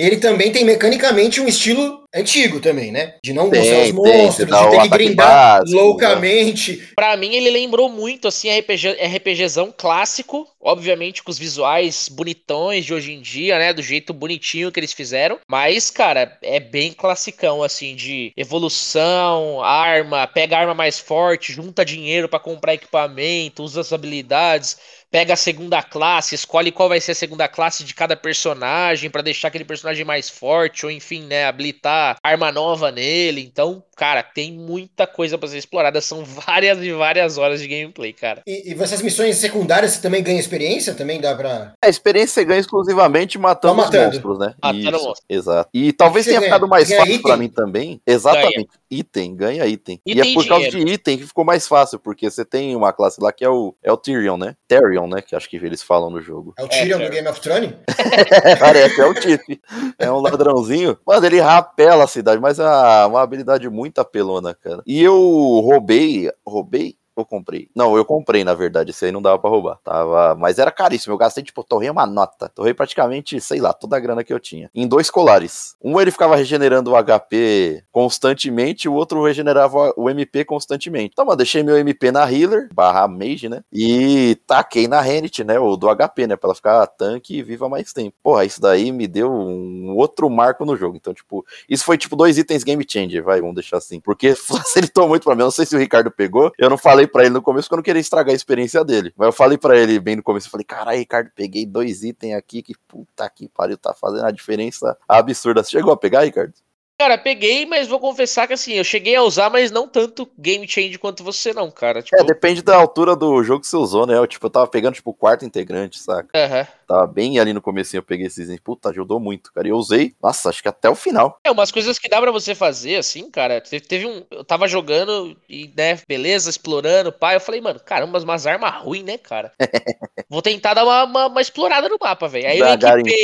ele também tem mecanicamente um estilo antigo também, né? De não mostrar os monstros, de ter que grindar básico, né? loucamente. Né? Pra mim, ele lembrou muito, assim, RPG, RPGzão clássico, obviamente com os visuais bonitões de hoje em dia, né? Do jeito bonitinho que eles fizeram. Mas, cara, é bem classicão, assim, de evolução, arma, pega a arma mais forte, junta dinheiro para comprar equipamento, usa as habilidades pega a segunda classe, escolhe qual vai ser a segunda classe de cada personagem para deixar aquele personagem mais forte, ou enfim, né, habilitar arma nova nele. Então, cara, tem muita coisa para ser explorada. São várias e várias horas de gameplay, cara. E, e essas missões secundárias você também ganha experiência? Também dá pra. A experiência você ganha exclusivamente matando, matando. os monstros, né? Matando monstros. Exato. E talvez tenha ficado mais fácil para mim também. Exatamente. Ganha. Item, ganha item. item. E é por causa de item que ficou mais fácil, porque você tem uma classe lá que é o, é o Tyrion, né? Tyrion, né? Que acho que eles falam no jogo. É o Tyrion é, do Game of Thrones? Parece, é o Tiff. É um ladrãozinho. Mano, ele rapela a cidade, mas é uma habilidade muito apelona, cara. E eu roubei, roubei eu comprei? Não, eu comprei, na verdade. Esse aí não dava pra roubar. Tava... Mas era caríssimo. Eu gastei, tipo, torrei uma nota. Torrei praticamente, sei lá, toda a grana que eu tinha. Em dois colares. Um ele ficava regenerando o HP constantemente, o outro regenerava o MP constantemente. Então, mano, deixei meu MP na healer, barra mage, né? E taquei na Renit, né? O do HP, né? Pra ela ficar tanque e viva mais tempo. Porra, isso daí me deu um outro marco no jogo. Então, tipo, isso foi tipo dois itens game changer, vai, vamos deixar assim. Porque facilitou muito pra mim. Eu não sei se o Ricardo pegou. Eu não falei para ele no começo porque eu não queria estragar a experiência dele. Mas eu falei para ele bem no começo, eu falei, caralho, Ricardo, peguei dois itens aqui que puta que pariu, tá fazendo a diferença absurda. Você chegou a pegar, Ricardo? Cara, peguei, mas vou confessar que assim, eu cheguei a usar, mas não tanto game change quanto você, não, cara. Tipo... É, depende da altura do jogo que você usou, né? Eu, tipo, eu tava pegando, tipo, o quarto integrante, saca? Uhum. Tava bem ali no começo, eu peguei esses. Puta, ajudou muito, cara. E eu usei, nossa, acho que até o final. É, umas coisas que dá para você fazer, assim, cara. Teve, teve, um. Eu tava jogando e, né, beleza, explorando, pai. Eu falei, mano, caramba, umas armas ruins, né, cara? Vou tentar dar uma, uma, uma explorada no mapa, velho. Aí eu equipei,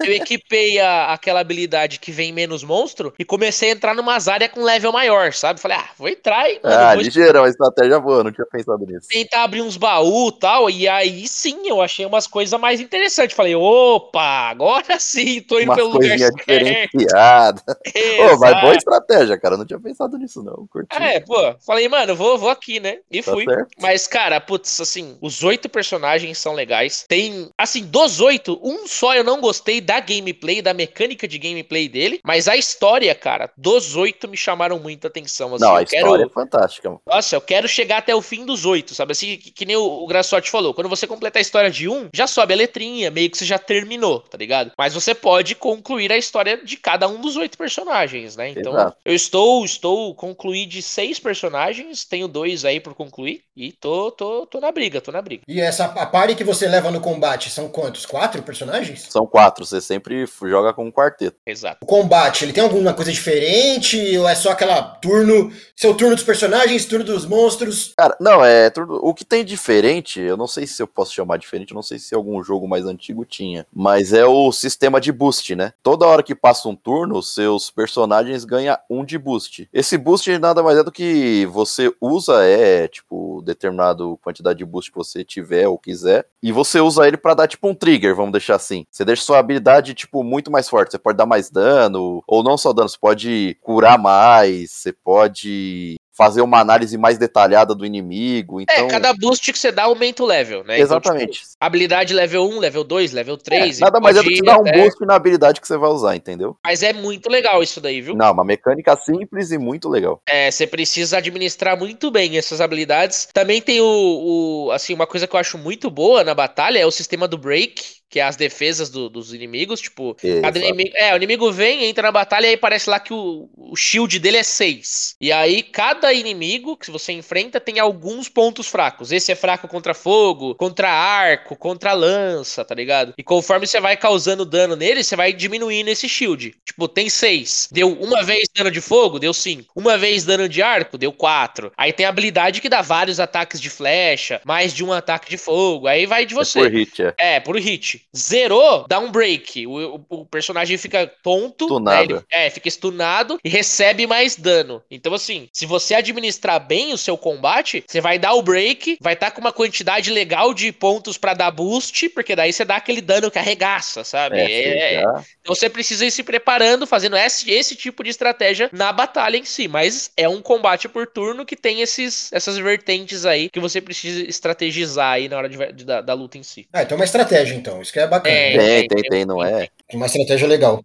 eu equipei a, aquela habilidade que vem menos monstro e comecei a entrar numas áreas com level maior, sabe? Falei, ah, vou entrar e. Mano, ah, vou... ligeirão, estratégia boa, não tinha pensado nisso. Tentar abrir uns baús e tal, e aí sim eu achei umas coisas mais interessantes. Falei, opa, agora sim, tô indo umas pelo lugar certo. diferenciada. Pô, mas boa estratégia, cara, não tinha pensado nisso não, curti. É, pô, falei, mano, vou, vou aqui, né? E tá fui. Certo. Mas, cara, putz, assim, os oito personagens são legais. Tem, assim, dos oito, um só eu não gostei da gameplay, da mecânica de gameplay dele, mas a história história, cara, dos oito me chamaram muita atenção. Assim, Não, a eu quero... história é fantástica. mano. Nossa, eu quero chegar até o fim dos oito, sabe? Assim, que, que nem o, o Grassotti falou. Quando você completar a história de um, já sobe a letrinha, meio que você já terminou, tá ligado? Mas você pode concluir a história de cada um dos oito personagens, né? Então, Exato. eu estou, estou concluí de seis personagens, tenho dois aí por concluir e tô, tô, tô na briga, tô na briga. E essa a party que você leva no combate são quantos? Quatro personagens? São quatro, você sempre joga com um quarteto. Exato. O combate, ele tem alguma coisa diferente? Ou é só aquela turno, seu turno dos personagens, turno dos monstros? Cara, não, é tudo. O que tem diferente, eu não sei se eu posso chamar diferente, não sei se algum jogo mais antigo tinha, mas é o sistema de boost, né? Toda hora que passa um turno, seus personagens ganham um de boost. Esse boost nada mais é do que você usa, é tipo, determinado quantidade de boost que você tiver ou quiser, e você usa ele pra dar tipo um trigger, vamos deixar assim. Você deixa sua habilidade, tipo, muito mais forte. Você pode dar mais dano, ou não só dano, você pode curar mais, você pode fazer uma análise mais detalhada do inimigo. Então, É, cada boost que você dá aumenta o level, né? exatamente. Então, tipo, habilidade level 1, level 2, level 3. É, nada mais é do que dar um boost na habilidade que você vai usar, entendeu? Mas é muito legal isso daí, viu? Não, uma mecânica simples e muito legal. É, você precisa administrar muito bem essas habilidades. Também tem o, o- assim, uma coisa que eu acho muito boa na batalha é o sistema do break, que é as defesas do- dos inimigos, tipo, cada inimigo, é, o inimigo vem, entra na batalha e aí parece lá que o, o shield dele é 6. E aí cada inimigo que você enfrenta tem alguns pontos fracos. Esse é fraco contra fogo, contra arco, contra lança, tá ligado? E conforme você vai causando dano nele, você vai diminuindo esse shield. Tipo, tem 6. Deu uma vez dano de fogo, deu 5. Uma vez dano de arco, deu 4. Aí tem a habilidade que dá vários ataques de flecha, mais de um ataque de fogo. Aí vai de você. É por hit, é. É, por hit. Zerou, dá um break. O, o- o personagem fica tonto, né? Ele- é, fica stunado e recebe mais dano. Então, assim, se você administrar bem o seu combate, você vai dar o break, vai estar com uma quantidade legal de pontos pra dar boost, porque daí você dá aquele dano que arregaça, sabe? É, É- você já- então você precisa ir se preparando, fazendo esse, esse tipo de estratégia na batalha em si. Mas é um combate por turno que tem esses, essas vertentes aí que você precisa estrategizar aí na hora de- de- da, da luta em si. Ah, então é uma estratégia, então. Isso que é bacana. É. Tem, tem, tem, tem, não é? Uma estratégia legal.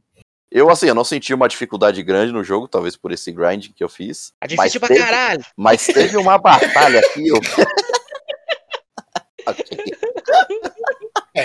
Eu, assim, eu não senti uma dificuldade grande no jogo, talvez por esse grind que eu fiz. Tá difícil pra teve, caralho. Mas teve uma batalha aqui, eu... Ok.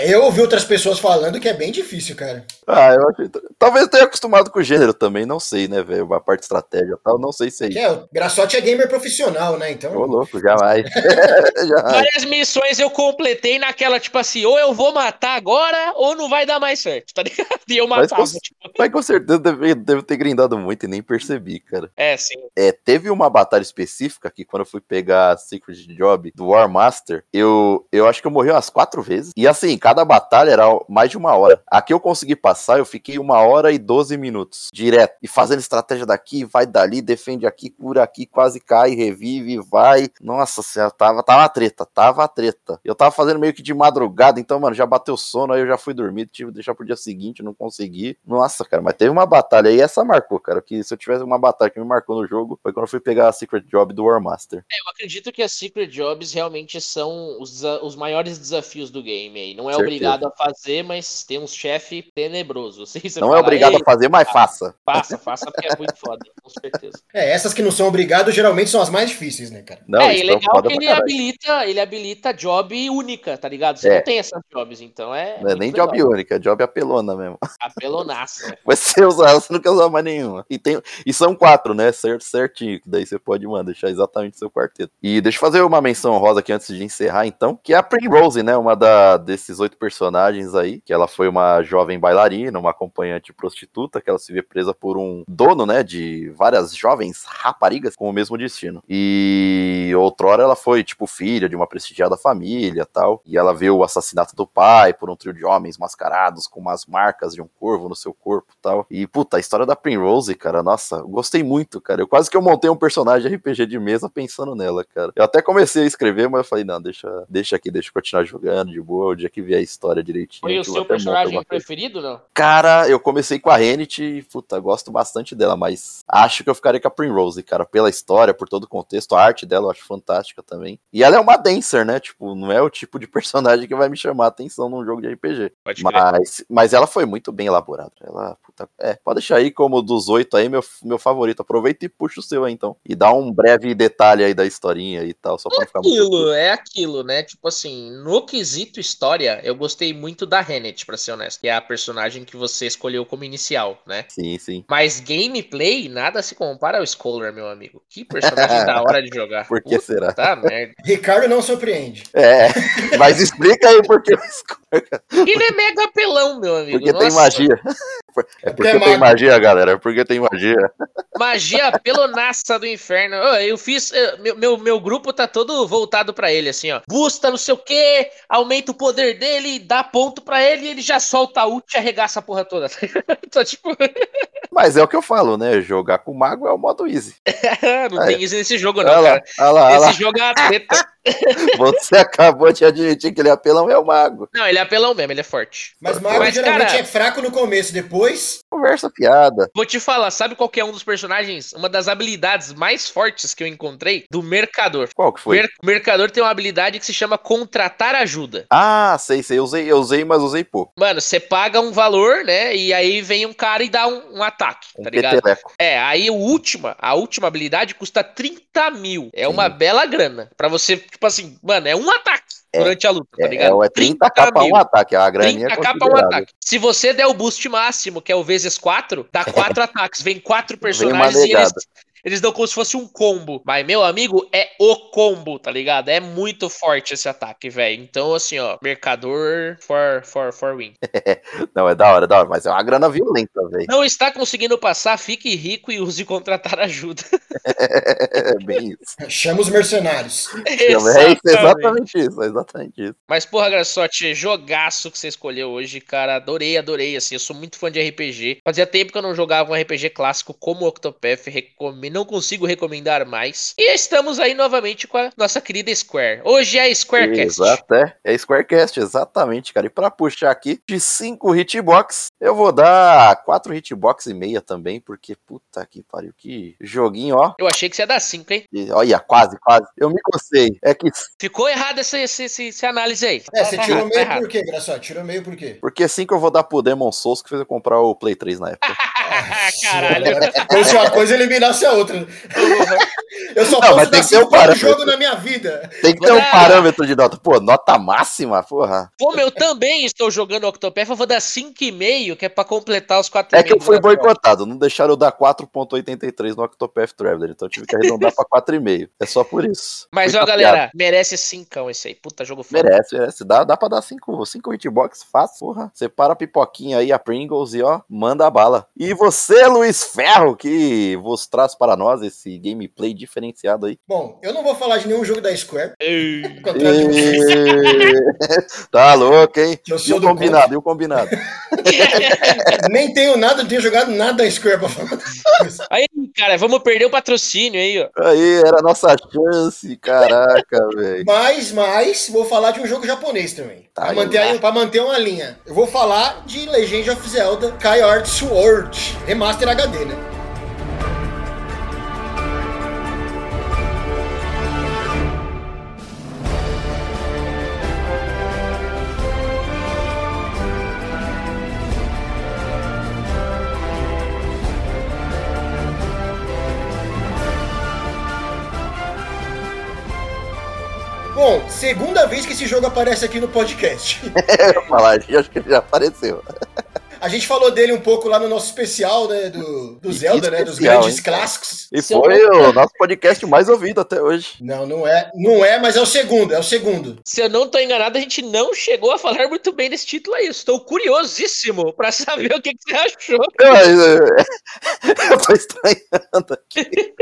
É, eu ouvi outras pessoas falando que é bem difícil, cara. Ah, eu achei... Talvez eu tenha acostumado com o gênero também, não sei, né, velho? A parte estratégia e tal, não sei se é isso. é, o Graçote é gamer profissional, né? Ô, Então. louco, jamais. jamais. Várias missões eu completei naquela, tipo assim, ou eu vou matar agora, ou não vai dar mais certo, tá ligado? E eu Mas matava. com- tipo, Mas com certeza deve, deve ter grindado muito e nem percebi, cara. é, sim. É, teve uma batalha específica que quando eu fui pegar a Secret Job do War Master, eu, eu acho que eu morri umas quatro vezes. E assim, cada batalha era mais de uma hora. A que eu consegui passar, eu fiquei uma hora e 12 minutos direto. E fazendo estratégia daqui, vai dali, defende aqui, cura aqui, quase cai, revive, vai. Nossa senhora, tava, tava treta, tava treta. Eu tava fazendo meio que de madrugada, então, mano, já bateu sono, aí eu já fui dormir, tive que deixar pro dia seguinte, não consegui. Nossa, cara, mas teve uma batalha aí, essa marcou, cara. Que se eu tivesse uma batalha que me marcou no jogo, foi quando eu fui pegar a Secret Job do War Master. Eu acredito que as Secret Jobs realmente são os, os maiores desafios do game aí. Não é. Obrigado a fazer, mas tem um chefe tenebroso. Assim, você Não fala, é obrigado "Ei, a fazer, mas faça. Faça, faça porque é muito foda, com certeza. É, essas que não são obrigados geralmente são as mais difíceis, né, cara? Não, é, e é legal que ele habilita, ele habilita job única, tá ligado? Você É. não tem essas jobs, então é. Não é nem legal. job única, é job apelona mesmo. Apelonaça. Vai ser usar, você não quer usar mais nenhuma. E, tem, e são quatro, né? Certo, certinho. Que daí você pode, mano, deixar exatamente seu quarteto. E deixa eu fazer uma menção rosa aqui antes de encerrar, então. Que é a Primrose, né? Uma da, desses oito personagens aí. Que ela foi uma jovem bailarina, uma acompanhante prostituta. Que ela se vê presa por um dono, né? De várias jovens raparigas com o mesmo destino. E outrora ela foi, tipo, filha de uma prestigiada família tal. E ela vê o assassinato do pai por um trio de homens mascarados com umas marcas de um corvo no seu corpo tal. E, puta, a história da Primrose, cara, nossa, gostei muito, cara. Eu quase que eu montei um personagem RPG de mesa pensando nela, cara. Eu até comecei a escrever, mas eu falei, não, deixa, deixa aqui, deixa eu continuar jogando de boa. O dia que vier ver a história direitinho. Foi o seu personagem preferido, não? Cara, eu comecei com a Rennet e, puta, gosto bastante dela, mas acho que eu ficaria com a Primrose, cara, pela história, por todo o contexto, a arte dela eu acho fantástica também. E ela é uma dancer, né? Tipo, não é o tipo de personagem que vai me chamar a atenção num jogo de RPG. Pode Mas, mas ela foi muito bem elaborada. Ela, puta, é, pode deixar aí como dos oito aí, meu, meu favorito. Aproveita e puxa o seu aí, então. E dá um breve detalhe aí da historinha e tal, só pra não ficar muito. aquilo, é aquilo, né? Tipo assim, no quesito história, eu gostei muito da Rennet, pra ser honesto, que é a personagem que você escolheu como inicial, né? Sim, sim. Mas gameplay, nada se compara ao Scholar, meu amigo. Que personagem da hora de jogar. Por que será? Tá merda. Ricardo não surpreende. É, mas explica aí porque, Ele é mega apelão, meu amigo. porque tem Nossa. magia. É porque Até tem magia, galera. É porque tem magia. Magia pelonaça do inferno. Eu fiz. eu- meu, meu, meu grupo tá todo voltado pra ele, assim, ó. Busta, não sei o quê, aumenta o poder dele, dá ponto pra ele e ele já solta a ult e arregaça a porra toda. Tipo. Mas é o que eu falo, né? Jogar com mago é o modo easy. não Aí. tem isso nesse jogo, Olha não, lá, cara. olha lá, olha lá. Esse jogo é uma treta. Você acabou de admitir que ele é apelão, é o mago. Não, ele é apelão mesmo, ele é forte. Mas Mago Mas, geralmente cara- é fraco no começo, depois. Conversa piada. Vou te falar, sabe qual que é um dos personagens, uma das habilidades mais fortes que eu encontrei? Do Mercador. Qual que foi? Mer- o Mercador tem uma habilidade que se chama contratar ajuda. Ah, sei, sei. Eu usei, eu usei, mas usei pouco. Mano, você paga um valor, né? E aí vem um cara e dá um, um ataque, Um tá ligado? peteleco. É, aí a última, a última habilidade custa 30 mil. É uma Sim. bela grana. Pra você, tipo assim, mano, é um ataque É, durante a luta, tá É, ligado? é 30k pra um mil. ataque. A graninha 30k é pra um ataque. Se você der o boost máximo, que é o vezes 4, dá 4 ataques. Vem quatro uma personagens e eles. Eles dão como se fosse um combo. Mas, meu amigo, é o combo, tá ligado? É muito forte esse ataque, velho. Então, assim, ó, Mercador for, for, for win. Não, é da hora, é da hora. Mas é uma grana violenta, velho. Não está conseguindo passar, fique rico e use contratar ajuda. É bem isso. Chama os mercenários. É isso, exatamente isso, é exatamente isso. Mas, porra, Graçote, jogaço que você escolheu hoje, cara. Adorei, adorei. Assim, eu sou muito fã de RPG. Fazia tempo que eu não jogava um RPG clássico como Octopath. Recome... Não consigo recomendar mais. E estamos aí novamente com a nossa querida Square. Hoje é a Squarecast. Exato, é. É Squarecast, exatamente, cara. E pra puxar aqui, de 5 hitbox, eu vou dar 4 hitbox e meia também, porque puta que pariu, que joguinho, ó. Eu achei que você ia dar 5, hein? E, olha, quase, quase. Eu me cocei. É que Ficou errado essa, essa, essa, essa análise aí. É, você Tá tirou errado, meio por quê, Graçote? Tirou meio por quê? porque 5 eu vou dar pro Demon Souls que fez eu comprar o Play 3 na época. Caralho. Se uma coisa eliminasse a outra. Eu só Não, posso dar que ter um cinco parâmetro. jogo na minha vida. Tem que ter um Ah. parâmetro de nota. Pô, nota máxima? Porra. Como eu também estou jogando Octopath, eu vou dar 5,5, que é pra completar os 4,5. É que eu fui boicotado. Não deixaram eu dar 4.83 no Octopath Traveler. Então eu tive que arredondar pra 4,5. É só por isso. Mas, Fui ó, galera, merece 5 esse aí. Puta jogo foda. Merece, merece. Dá, dá pra dar 5 cinco hitbox fácil, porra. Separa a pipoquinha aí, a Pringles e ó, manda a bala. E você, Luiz Ferro, que vos traz para nós esse gameplay diferenciado aí. Bom, eu não vou falar de nenhum jogo da Square. Ei. E- tá louco, hein? eu E sou o do combinado, e o combinado. Nem tenho nada, não tenho jogado nada da Square pra falar. Aí, cara, vamos perder o patrocínio aí, ó. Aí, era a nossa chance, caraca, velho. Mas, mas, vou falar de um jogo japonês também. Tá, pra, manter, aí- pra manter uma linha. Eu vou falar de Legend of Zelda Skyward Sword Remaster HD, né? Segunda vez que esse jogo aparece aqui no podcast. Eu ia falar, acho que ele já apareceu. A gente falou dele um pouco lá no nosso especial, né, do, do Zelda, né, dos especial, grandes hein, clássicos. E Se eu foi o nosso podcast mais ouvido até hoje. Não, não é, não é, mas é o segundo, é o segundo. Se eu não tô enganado, a gente não chegou a falar muito bem desse título aí. Estou curiosíssimo pra saber o que, que você achou. Eu, eu, eu tô estranhando aqui.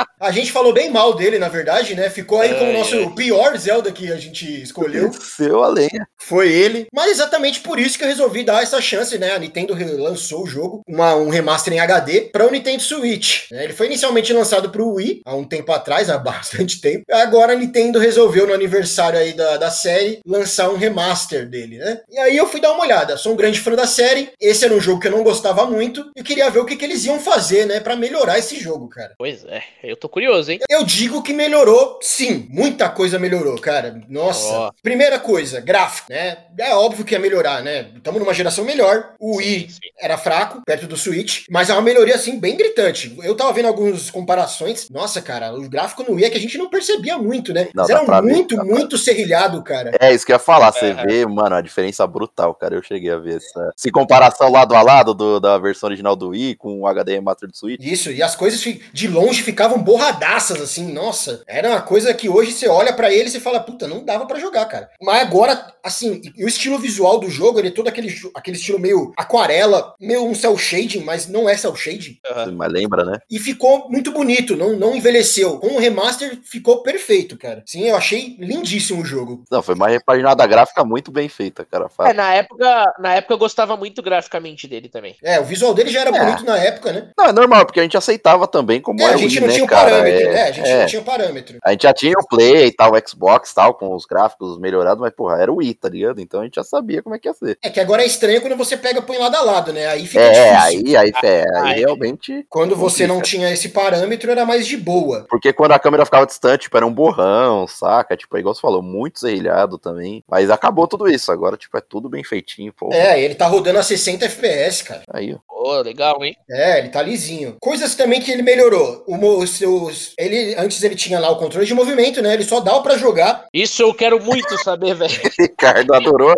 A gente falou bem mal dele, na verdade, né? Ficou aí como o Ai, nosso ai. pior Zelda que a gente escolheu. Seu a lenha. Foi ele. Mas exatamente por isso que eu resolvi dar essa chance, né? A Nintendo lançou o jogo, uma- um remaster em HD, para o Nintendo Switch. né? Ele foi inicialmente lançado para o Wii, há um tempo atrás, há bastante tempo. Agora a Nintendo resolveu, no aniversário aí da, da série, lançar um remaster dele, né? E aí eu fui dar uma olhada. Sou um grande fã da série. Esse era um jogo que eu não gostava muito. E queria ver o que, que eles iam fazer, né? Para melhorar esse jogo, cara. Pois é, eu tô curioso, hein? Eu digo que melhorou, sim. Muita coisa melhorou, cara. Nossa. Ó. Primeira coisa, gráfico, né? É óbvio que ia melhorar, né? Estamos numa geração melhor. O Wii Sim, sim. era fraco, perto do Switch, mas é uma melhoria, assim, bem gritante. Eu tava vendo algumas comparações. Nossa, cara, o gráfico no Wii é que a gente não percebia muito, né? Não, eram pra ver, muito, muito serrilhado, cara. É isso que eu ia falar. Você É. vê, mano, a diferença brutal, cara. Eu cheguei a ver essa. Se comparação lado a lado do- da versão original do Wii com o HD Remaster do Switch. Isso, e as coisas de longe ficavam borradaças, assim, nossa. Era uma coisa que hoje você olha pra ele e você fala, puta, não dava pra jogar, cara. Mas agora, assim, e o estilo visual do jogo, ele é todo aquele, aquele estilo meio aquarela, meio um cel shading, mas não é cel shading. Aham. Mas lembra, né? E ficou muito bonito, não, não envelheceu. Com o remaster ficou perfeito, cara. Sim, eu achei lindíssimo o jogo. Não, foi uma repaginada gráfica muito bem feita, cara. É, na época, na época eu gostava muito graficamente dele também. É, o visual dele já era É. bonito na época, né? Não, é normal, porque a gente aceitava também como É, é a o gente Wii, não né, tinha o cara? Parâmetro, É, né? A gente é. não tinha o parâmetro. A gente já tinha o Play e tal, o Xbox e tal, com os gráficos melhorados, mas, porra, era o Wii, tá ligado? Então a gente já sabia como é que ia ser. É que agora é estranho quando você pega e põe lado a lado, né? Aí fica É, difícil. aí, aí, é, aí Ah, é. realmente. Quando você não tinha esse parâmetro, era mais de boa. Porque quando a câmera ficava distante, tipo, era um borrão, saca? Tipo, é igual você falou, muito serrilhado também. Mas acabou tudo isso. Agora, tipo, é tudo bem feitinho, pô. É, ele tá rodando a 60 FPS, cara. Aí, ó. Pô, legal, hein? É, ele tá lisinho. Coisas também que ele melhorou. O, mo- os ele, antes ele tinha lá o controle de movimento, né? Ele só dava pra jogar. Isso eu quero muito saber, velho. Ricardo adorou.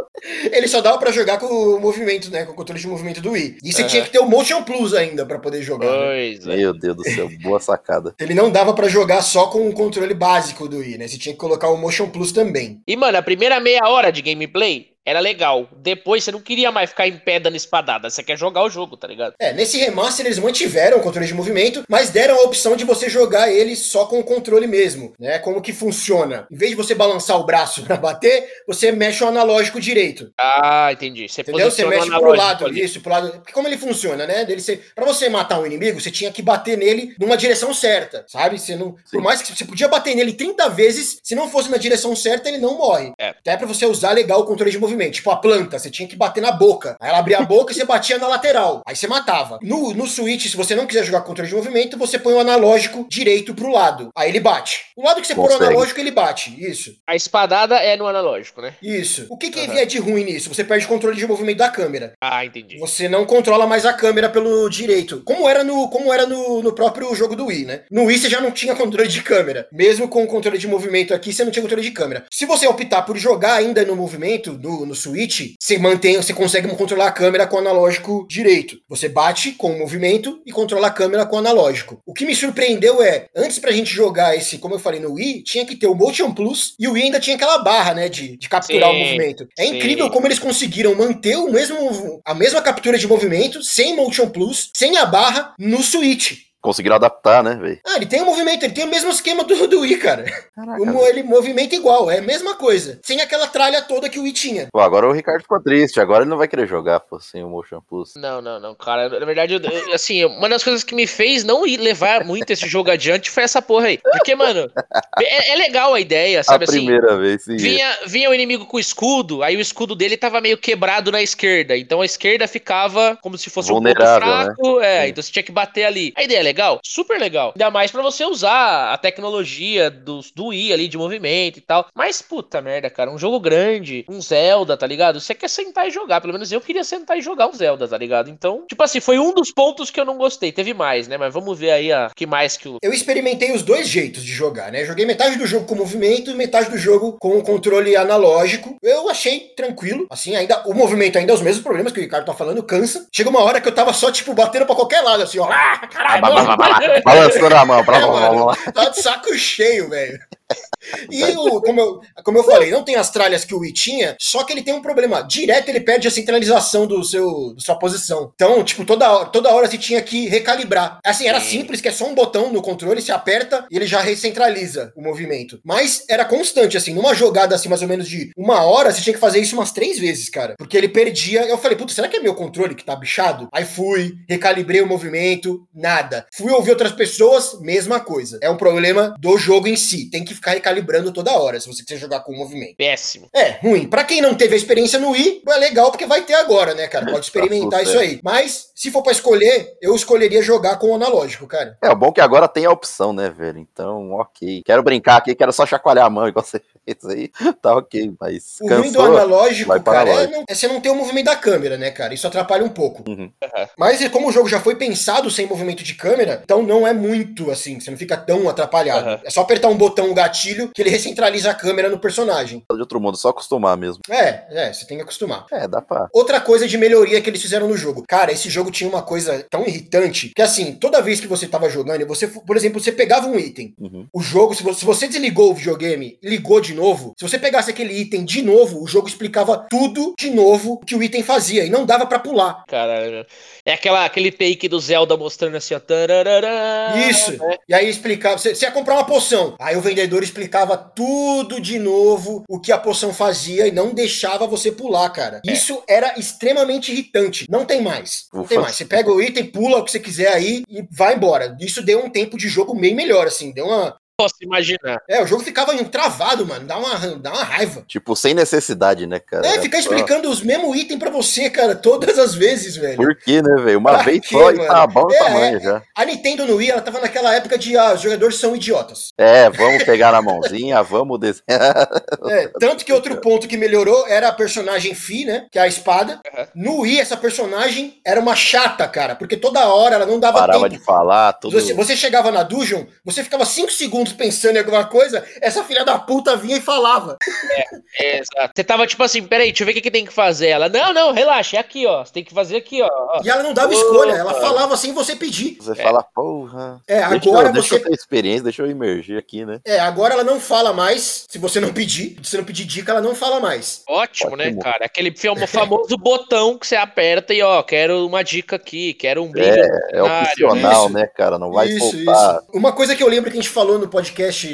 Ele só dava pra jogar com o movimento, né? Com o controle de movimento do Wii. E você tinha que ter o Motion Plus ainda pra poder jogar. né? Pois é. Meu Deus do céu, boa sacada. Ele não dava pra jogar só com o controle básico do Wii, né? Você tinha que colocar o Motion Plus também. E, mano, a primeira meia hora de gameplay era legal. Depois você não queria mais ficar em pé dando espadada. Você quer jogar o jogo, tá ligado? É, nesse remaster eles mantiveram o controle de movimento, mas deram a opção de você jogar ele só com o controle mesmo, né? Como que funciona? Em vez de você balançar o braço pra bater, você mexe o analógico direito. Ah, entendi. Você Entendeu? Você mexe pro lado, ali. isso, pro lado. Porque como ele funciona, né? Dele ser, pra você matar um inimigo, você tinha que bater nele numa direção certa, sabe? Você não, Sim. por mais que você podia bater nele 30 vezes, se não fosse na direção certa, ele não morre. É. Até pra você usar legal o controle de movimento. Tipo a planta, você tinha que bater na boca. Aí ela abria a boca e você batia na lateral. Aí você matava. No, no Switch, se você não quiser jogar controle de movimento, você põe o analógico direito pro lado. Aí ele bate. O lado que você pôr o Consegue. analógico, ele bate. Isso. A espadada é no analógico, né? Isso. O que, que Aham. é de ruim nisso? Você perde o controle de movimento da câmera. Ah, entendi. Você não controla mais a câmera pelo direito. Como era no, como era no, no próprio jogo do Wii, né? No Wii você já não tinha controle de câmera. Mesmo com o controle de movimento aqui, você não tinha controle de câmera. Se você optar por jogar ainda no movimento, no, no Switch, você mantém, você consegue controlar a câmera com o analógico direito. Você bate com o movimento e controla a câmera com o analógico. O que me surpreendeu é, antes pra gente jogar esse, como eu falei no Wii, tinha que ter o Motion Plus e o Wii ainda tinha aquela barra, né, de, de capturar Sim, o movimento. É sim. incrível como eles conseguiram manter o mesmo, a mesma captura de movimento, sem Motion Plus, sem a barra, no Switch. Conseguiram adaptar, né, velho? Ah, ele tem o movimento, ele tem o mesmo esquema do, do Wii, cara. Caraca. O, ele movimenta igual, é a mesma coisa. Sem aquela tralha toda que o Wii tinha. Pô, agora o Ricardo ficou triste. Agora ele não vai querer jogar, pô, sem o Motion Plus. Não, não, não, cara. Na verdade, eu- eu- assim, uma das coisas que me fez não ir levar muito esse jogo adiante foi essa porra aí. Porque, mano, é, é legal a ideia, sabe a assim? primeira vez, sim. Vinha, vinha o inimigo com o escudo, aí o escudo dele tava meio quebrado na esquerda. Então a esquerda ficava como se fosse um ponto Vulnerável, né? fraco. É, Sim. então você tinha que bater ali. A ideia é legal? Super legal. Ainda mais pra você usar a tecnologia do, do Wii ali de movimento e tal. Mas, puta merda, cara, um jogo grande, um Zelda, tá ligado? Você quer sentar e jogar. Pelo menos eu queria sentar e jogar um Zelda, tá ligado? Então, tipo assim, foi um dos pontos que eu não gostei. Teve mais, né? Mas vamos ver aí a que mais que o. Eu experimentei os dois jeitos de jogar, né? Joguei metade do jogo com movimento e metade do jogo com o controle analógico. Eu achei tranquilo. Assim, ainda o movimento ainda é os mesmos problemas que o Ricardo tá falando, cansa. Chega uma hora que eu tava só, tipo, batendo pra qualquer lado, assim, ó. Ah, caralho, Balançando a mão. Blá, blá, blá, blá, blá. Tá de saco cheio, velho. E o, como, eu, como eu falei, não tem as tralhas que o Wii tinha, só que ele tem um problema. Direto ele perde a centralização do seu, da sua posição. Então, tipo, toda hora, toda hora você tinha que recalibrar. Assim, era Sim. simples, que é só um botão no controle, se aperta e ele já recentraliza o movimento. Mas era constante, assim, numa jogada assim, mais ou menos de uma hora, você tinha que fazer isso umas três vezes, cara. Porque ele perdia. Eu falei, puta, será que é meu controle que tá bichado? Aí fui, recalibrei o movimento, nada. Fui ouvir outras pessoas, mesma coisa. É um problema do jogo em si. Tem que ficar recalibrando toda hora, se você quiser jogar com o movimento. Péssimo. É, ruim. Pra quem não teve a experiência no Wii, é legal porque vai ter agora, né, cara? Pode experimentar Tá isso aí. Mas, se for pra escolher, eu escolheria jogar com o analógico, cara. É, o bom é que agora tem a opção, né, velho? Então, ok. Quero brincar aqui, quero só chacoalhar a mão, igual você fez aí. Tá ok, mas O ruim do cansou. analógico, para cara, é, não- é você não ter o movimento da câmera, né, cara? Isso atrapalha um pouco. Uhum. Mas como o jogo já foi pensado sem movimento de câmera, então não é muito assim, você não fica tão atrapalhado. Aham. É só apertar um botão, um gatilho, que ele recentraliza a câmera no personagem. De outro mundo, só acostumar mesmo. É, é, você tem que acostumar. É, dá pra. Outra coisa de melhoria que eles fizeram no jogo. Cara, esse jogo tinha uma coisa tão irritante que, assim, toda vez que você tava jogando, você, por exemplo, você pegava um item. Uhum. O jogo, se você, desligou o videogame e ligou de novo, se você pegasse aquele item de novo, o jogo explicava tudo de novo que o item fazia. E não dava pra pular. Caralho. É aquela, aquele take do Zelda mostrando assim, ó. tararará, Isso. né? E aí explicava, você, você ia comprar uma poção. Aí o vendedor explicava tudo de novo o que a poção fazia e não deixava você pular, cara. Isso era extremamente irritante. Não tem mais. Não Ufa. tem mais. Você pega o item, pula o que você quiser aí e vai embora. Isso deu um tempo de jogo meio melhor, assim. Deu uma. Posso imaginar. É, o jogo ficava travado, mano. Dá uma, dá uma raiva. Tipo, sem necessidade, né, cara? É, ficar só- explicando os mesmos itens pra você, cara, todas as vezes, velho. Por quê, né, velho? Uma Pra vez quê, só e mano? tá bom o É, tamanho é. já. A Nintendo no Wii, ela tava naquela época de ah, os jogadores são idiotas. É, vamos pegar na mãozinha, vamos desenhar. É, tanto que outro ponto que melhorou era a personagem Fi, né? Que é a espada. Uhum. No Wii, essa personagem era uma chata, cara, porque toda hora ela não dava Parava de tempo. falar, tudo. Você, você chegava na dungeon, você ficava 5 segundos pensando em alguma coisa, essa filha da puta vinha e falava. É, exato. Você tava tipo assim, peraí, deixa eu ver o que, que tem que fazer. Ela, não, não, relaxa, é aqui, ó. Você tem que fazer aqui, ó. E ela não dava Opa. escolha, ela falava sem você pedir. Você fala, porra. É, agora deixa você. eu ter experiência, deixa eu emergir aqui, né? É, agora ela não fala mais. Se você não pedir, se você não pedir dica, ela não fala mais. Ótimo, né, Ótimo. cara? Aquele famo- famoso botão que você aperta e, ó, quero uma dica aqui, quero um brilho. no É cenário, opcional, isso. né, cara? Não vai isso, isso. Uma coisa que eu lembro que a gente falou no podcast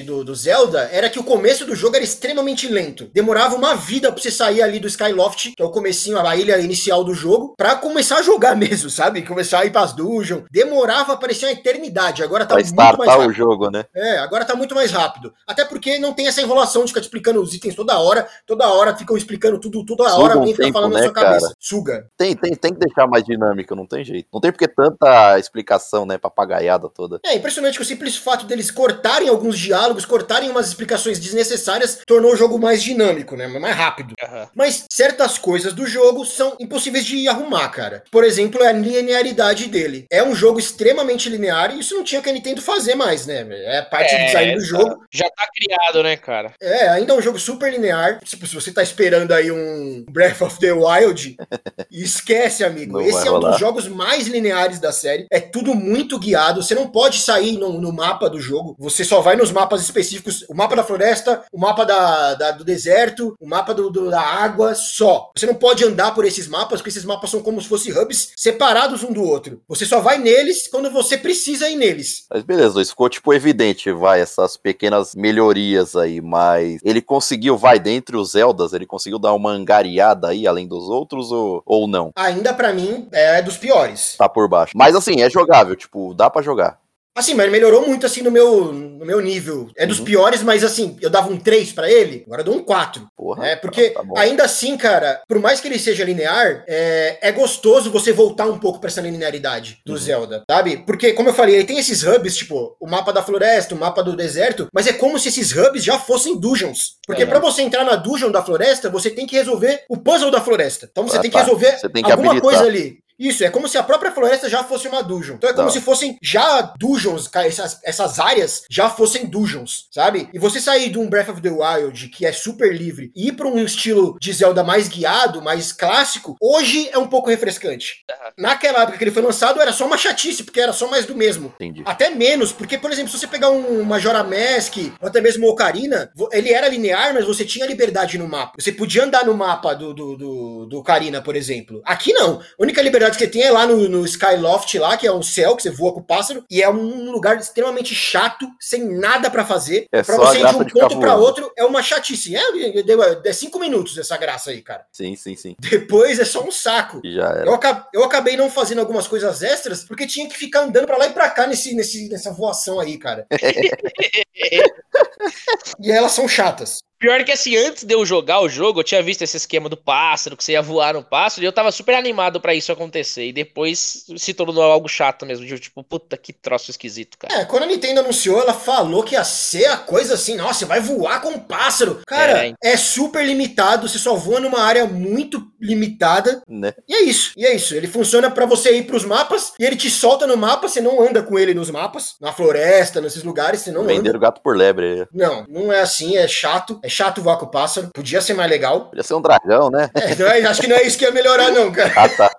do, do Zelda era que o começo do jogo era extremamente lento. Demorava uma vida pra você sair ali do Skyloft, que é o comecinho, a ilha inicial do jogo, pra começar a jogar mesmo, sabe? Começar a ir pras dungeons. Demorava, parecia uma eternidade. Agora tá Pra muito mais startar o rápido. jogo, né? É, agora tá muito mais rápido. Até porque não tem essa enrolação de ficar te explicando os itens toda hora. Toda hora ficam explicando tudo, toda Suga hora um alguém fica falando na né, sua cabeça. cara? Suga. Tem, tem, tem que deixar mais dinâmico, não tem jeito. Não tem porque tanta explicação, né, papagaiada toda. É impressionante que o simples fato deles cortarem alguns diálogos, cortarem umas explicações desnecessárias, tornou o jogo mais dinâmico, né? Mais rápido. Aham. Mas certas coisas do jogo são impossíveis de arrumar, cara. Por exemplo, é a linearidade dele. É um jogo extremamente linear e isso não tinha que a Nintendo fazer mais, né? É parte do design do exato. jogo. Já tá criado, né, cara? É, ainda é um jogo super linear. Tipo, se você tá esperando aí um Breath of the Wild, esquece, amigo. Não Esse é um rolar. dos jogos mais lineares da série. É tudo muito guiado. Você não pode sair no, no mapa do jogo. Você só vai nos mapas específicos. O mapa da floresta, o mapa da, da- do deserto, o mapa do- do- da água, só. Você não pode andar por esses mapas, porque esses mapas são como se fossem hubs separados um do outro. Você só vai neles quando você precisa ir neles. Mas beleza, Luiz, ficou tipo evidente, vai, essas pequenas melhorias aí, mas ele conseguiu, vai, dentre os Zeldas, ele conseguiu dar uma angariada aí, além dos outros, ou, ou não? Ainda pra mim, é dos piores. Tá por baixo. Mas assim, é jogável, tipo, dá pra jogar. Assim, mas ele melhorou muito assim no meu, no meu nível. É dos Uhum. piores, mas assim, eu dava um 3 pra ele, agora eu dou um 4. Porra. É, porque tá bom. ainda assim, cara, por mais que ele seja linear, é, é gostoso você voltar um pouco pra essa linearidade do Uhum. Zelda, sabe? Porque, como eu falei, ele tem esses hubs, tipo, o mapa da floresta, o mapa do deserto, mas é como se esses hubs já fossem dungeons. Porque É. pra você entrar na dungeon da floresta, você tem que resolver o puzzle da floresta. Então você Ah, tem que tá. resolver tem que alguma habilitar. coisa ali. Isso, é como se a própria floresta já fosse uma dungeon. Então é como Não. se fossem já dungeons, essas, essas áreas já fossem dungeons, sabe? E você sair de um Breath of the Wild, que é super livre, e ir pra um estilo de Zelda mais guiado, mais clássico, hoje é um pouco refrescante. Naquela época que ele foi lançado, era só uma chatice, porque era só mais do mesmo. Entendi. Até menos, porque, por exemplo, se você pegar um Majora Mask, ou até mesmo o Ocarina, ele era linear, mas você tinha liberdade no mapa. Você podia andar no mapa do, do, do, do Ocarina, por exemplo. Aqui não. A única liberdade que tem é lá no, no Skyloft, lá, que é um céu, que você voa com o pássaro, e é um lugar extremamente chato, sem nada pra fazer. É pra você ir de um de ponto pra voando. outro, é uma chatice. É, deu- é cinco minutos essa graça aí, cara. Sim, sim, sim. Depois é só um saco. E já era. Eu, aca- eu acabei não fazendo algumas coisas extras porque tinha que ficar andando pra lá e pra cá nesse, nesse, nessa voação aí, cara. e elas são chatas. Pior que assim, antes de eu jogar o jogo, eu tinha visto esse esquema do pássaro, que você ia voar no pássaro, e eu tava super animado pra isso acontecer. E depois se tornou algo chato mesmo. de Tipo, puta que troço esquisito, cara. É, quando a Nintendo anunciou, ela falou que ia ser a coisa assim, nossa, você vai voar com um pássaro. Cara, É. é, super limitado, você só voa numa área muito limitada. Né? E é isso, e é isso. Ele funciona pra você ir pros mapas, e ele te solta no mapa, você não anda com ele nos mapas, na floresta, nesses lugares, você não anda. Venderam gato por lebre. Não, não é assim, é chato. É chato voar com o pássaro. Podia ser mais legal. Podia ser um dragão, né? É, não é- acho que não é isso que ia melhorar, não, cara. Ah, tá.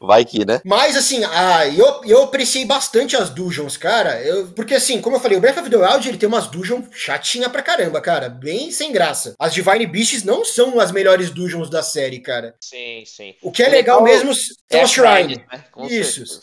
Vai que, né? Mas assim, ah, eu, eu apreciei bastante as dungeons, cara. Eu, porque assim, como eu falei, o Breath of the Wild ele tem umas dungeons chatinha pra caramba, cara. Bem sem graça. As Divine Beasts não são as melhores dungeons da série, cara. Sim, sim. O que é legal mesmo são É as Shrine. né? Isso. certeza.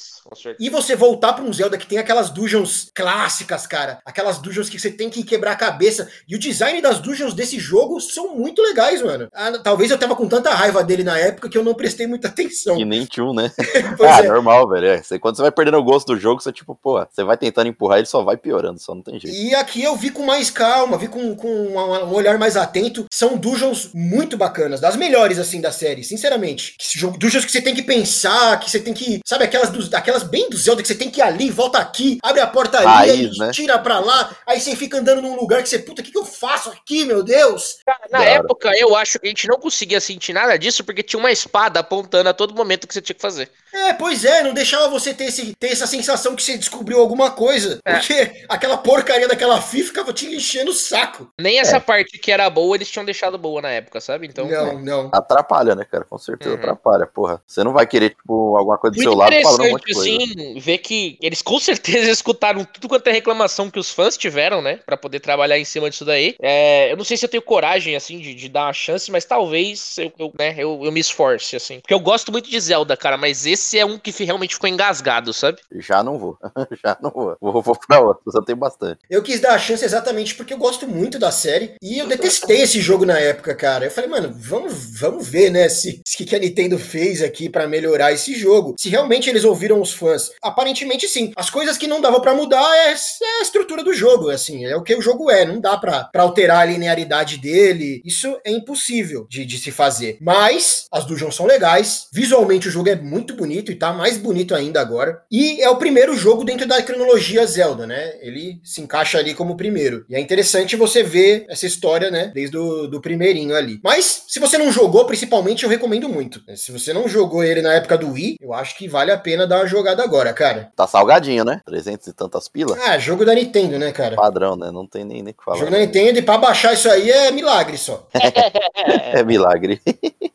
E você voltar pra um Zelda que tem aquelas dungeons clássicas, cara. Aquelas dungeons que você tem que quebrar a cabeça. E o design das dungeons desse jogo são muito legais, mano. Ah, talvez eu tava com tanta raiva dele na época que eu não prestei muita atenção. Que nem tchum, né? Ah, é. normal, velho. É, você- quando você vai perdendo o gosto do jogo, você, tipo, pô, você vai tentando empurrar, ele só vai piorando, só não tem jeito. E aqui eu vi com mais calma, vi com, com um, olhar mais atento. São dungeons muito bacanas, das melhores, assim, da série, sinceramente. Dungeons que você tem que pensar, que você tem que. Sabe, aquelas, dos- aquelas bem do Zelda que você tem que ir ali, volta aqui, abre a porta ali, aí né? tira pra lá, aí você fica andando num lugar que você, puta, o que, que eu faço aqui, meu Deus? Na época, eu acho que a gente não conseguia sentir nada disso porque tinha uma espada apontando a todo momento o que você tinha que fazer. É, pois é, não deixava você ter, esse, ter essa sensação que você descobriu alguma coisa. É. Porque aquela porcaria daquela FI ficava te enchendo o saco. Nem essa parte que era boa, eles tinham deixado boa na época, sabe? Então. não, não. Atrapalha, né, cara? Com certeza Uhum. atrapalha, porra. Você não vai querer, tipo, alguma coisa do Muito seu lado falando um monte de coisa. assim, ver que eles com certeza escutaram tudo quanto é reclamação que os fãs tiveram, né? Pra poder trabalhar em cima disso daí. É, eu não sei se eu tenho coragem, assim, de, de dar uma chance, mas talvez eu, eu, né, eu, eu me esforce, assim. Porque eu gosto muito de Zelda, cara, mas esse é um que realmente ficou engasgado, sabe? Já não vou. Já não vou. Vou, vou pra outro, eu tenho bastante. Eu quis dar a chance exatamente porque eu gosto muito da série e eu detestei esse jogo na época, cara. Eu falei, mano, vamos, vamos ver, né, se o que que a Nintendo fez aqui pra melhorar esse jogo. Se realmente eles ouviram os fãs. Aparentemente sim. As coisas que não dava pra mudar é, é a estrutura do jogo, assim, é o que o jogo é. Não dá pra pra alterar a linearidade dele. Isso é impossível de, de se fazer. Mas as dungeons são legais. Visualmente o jogo é muito bonito e tá mais bonito ainda agora. E é o primeiro jogo dentro da cronologia Zelda, né? Ele se encaixa ali como o primeiro. E é interessante você ver essa história, né? Desde o do primeirinho ali. Mas, se você não jogou, principalmente, eu recomendo muito. Se você não jogou ele na época do Wii, eu acho que vale a pena dar uma jogada agora, cara. Tá salgadinho, né? 300 e tantas pilas. Ah, jogo da Nintendo, né, cara? Padrão, né? Não tem nem nem o que falar. Jogo da Nintendo e pra baixar isso aí é milagre só. É milagre.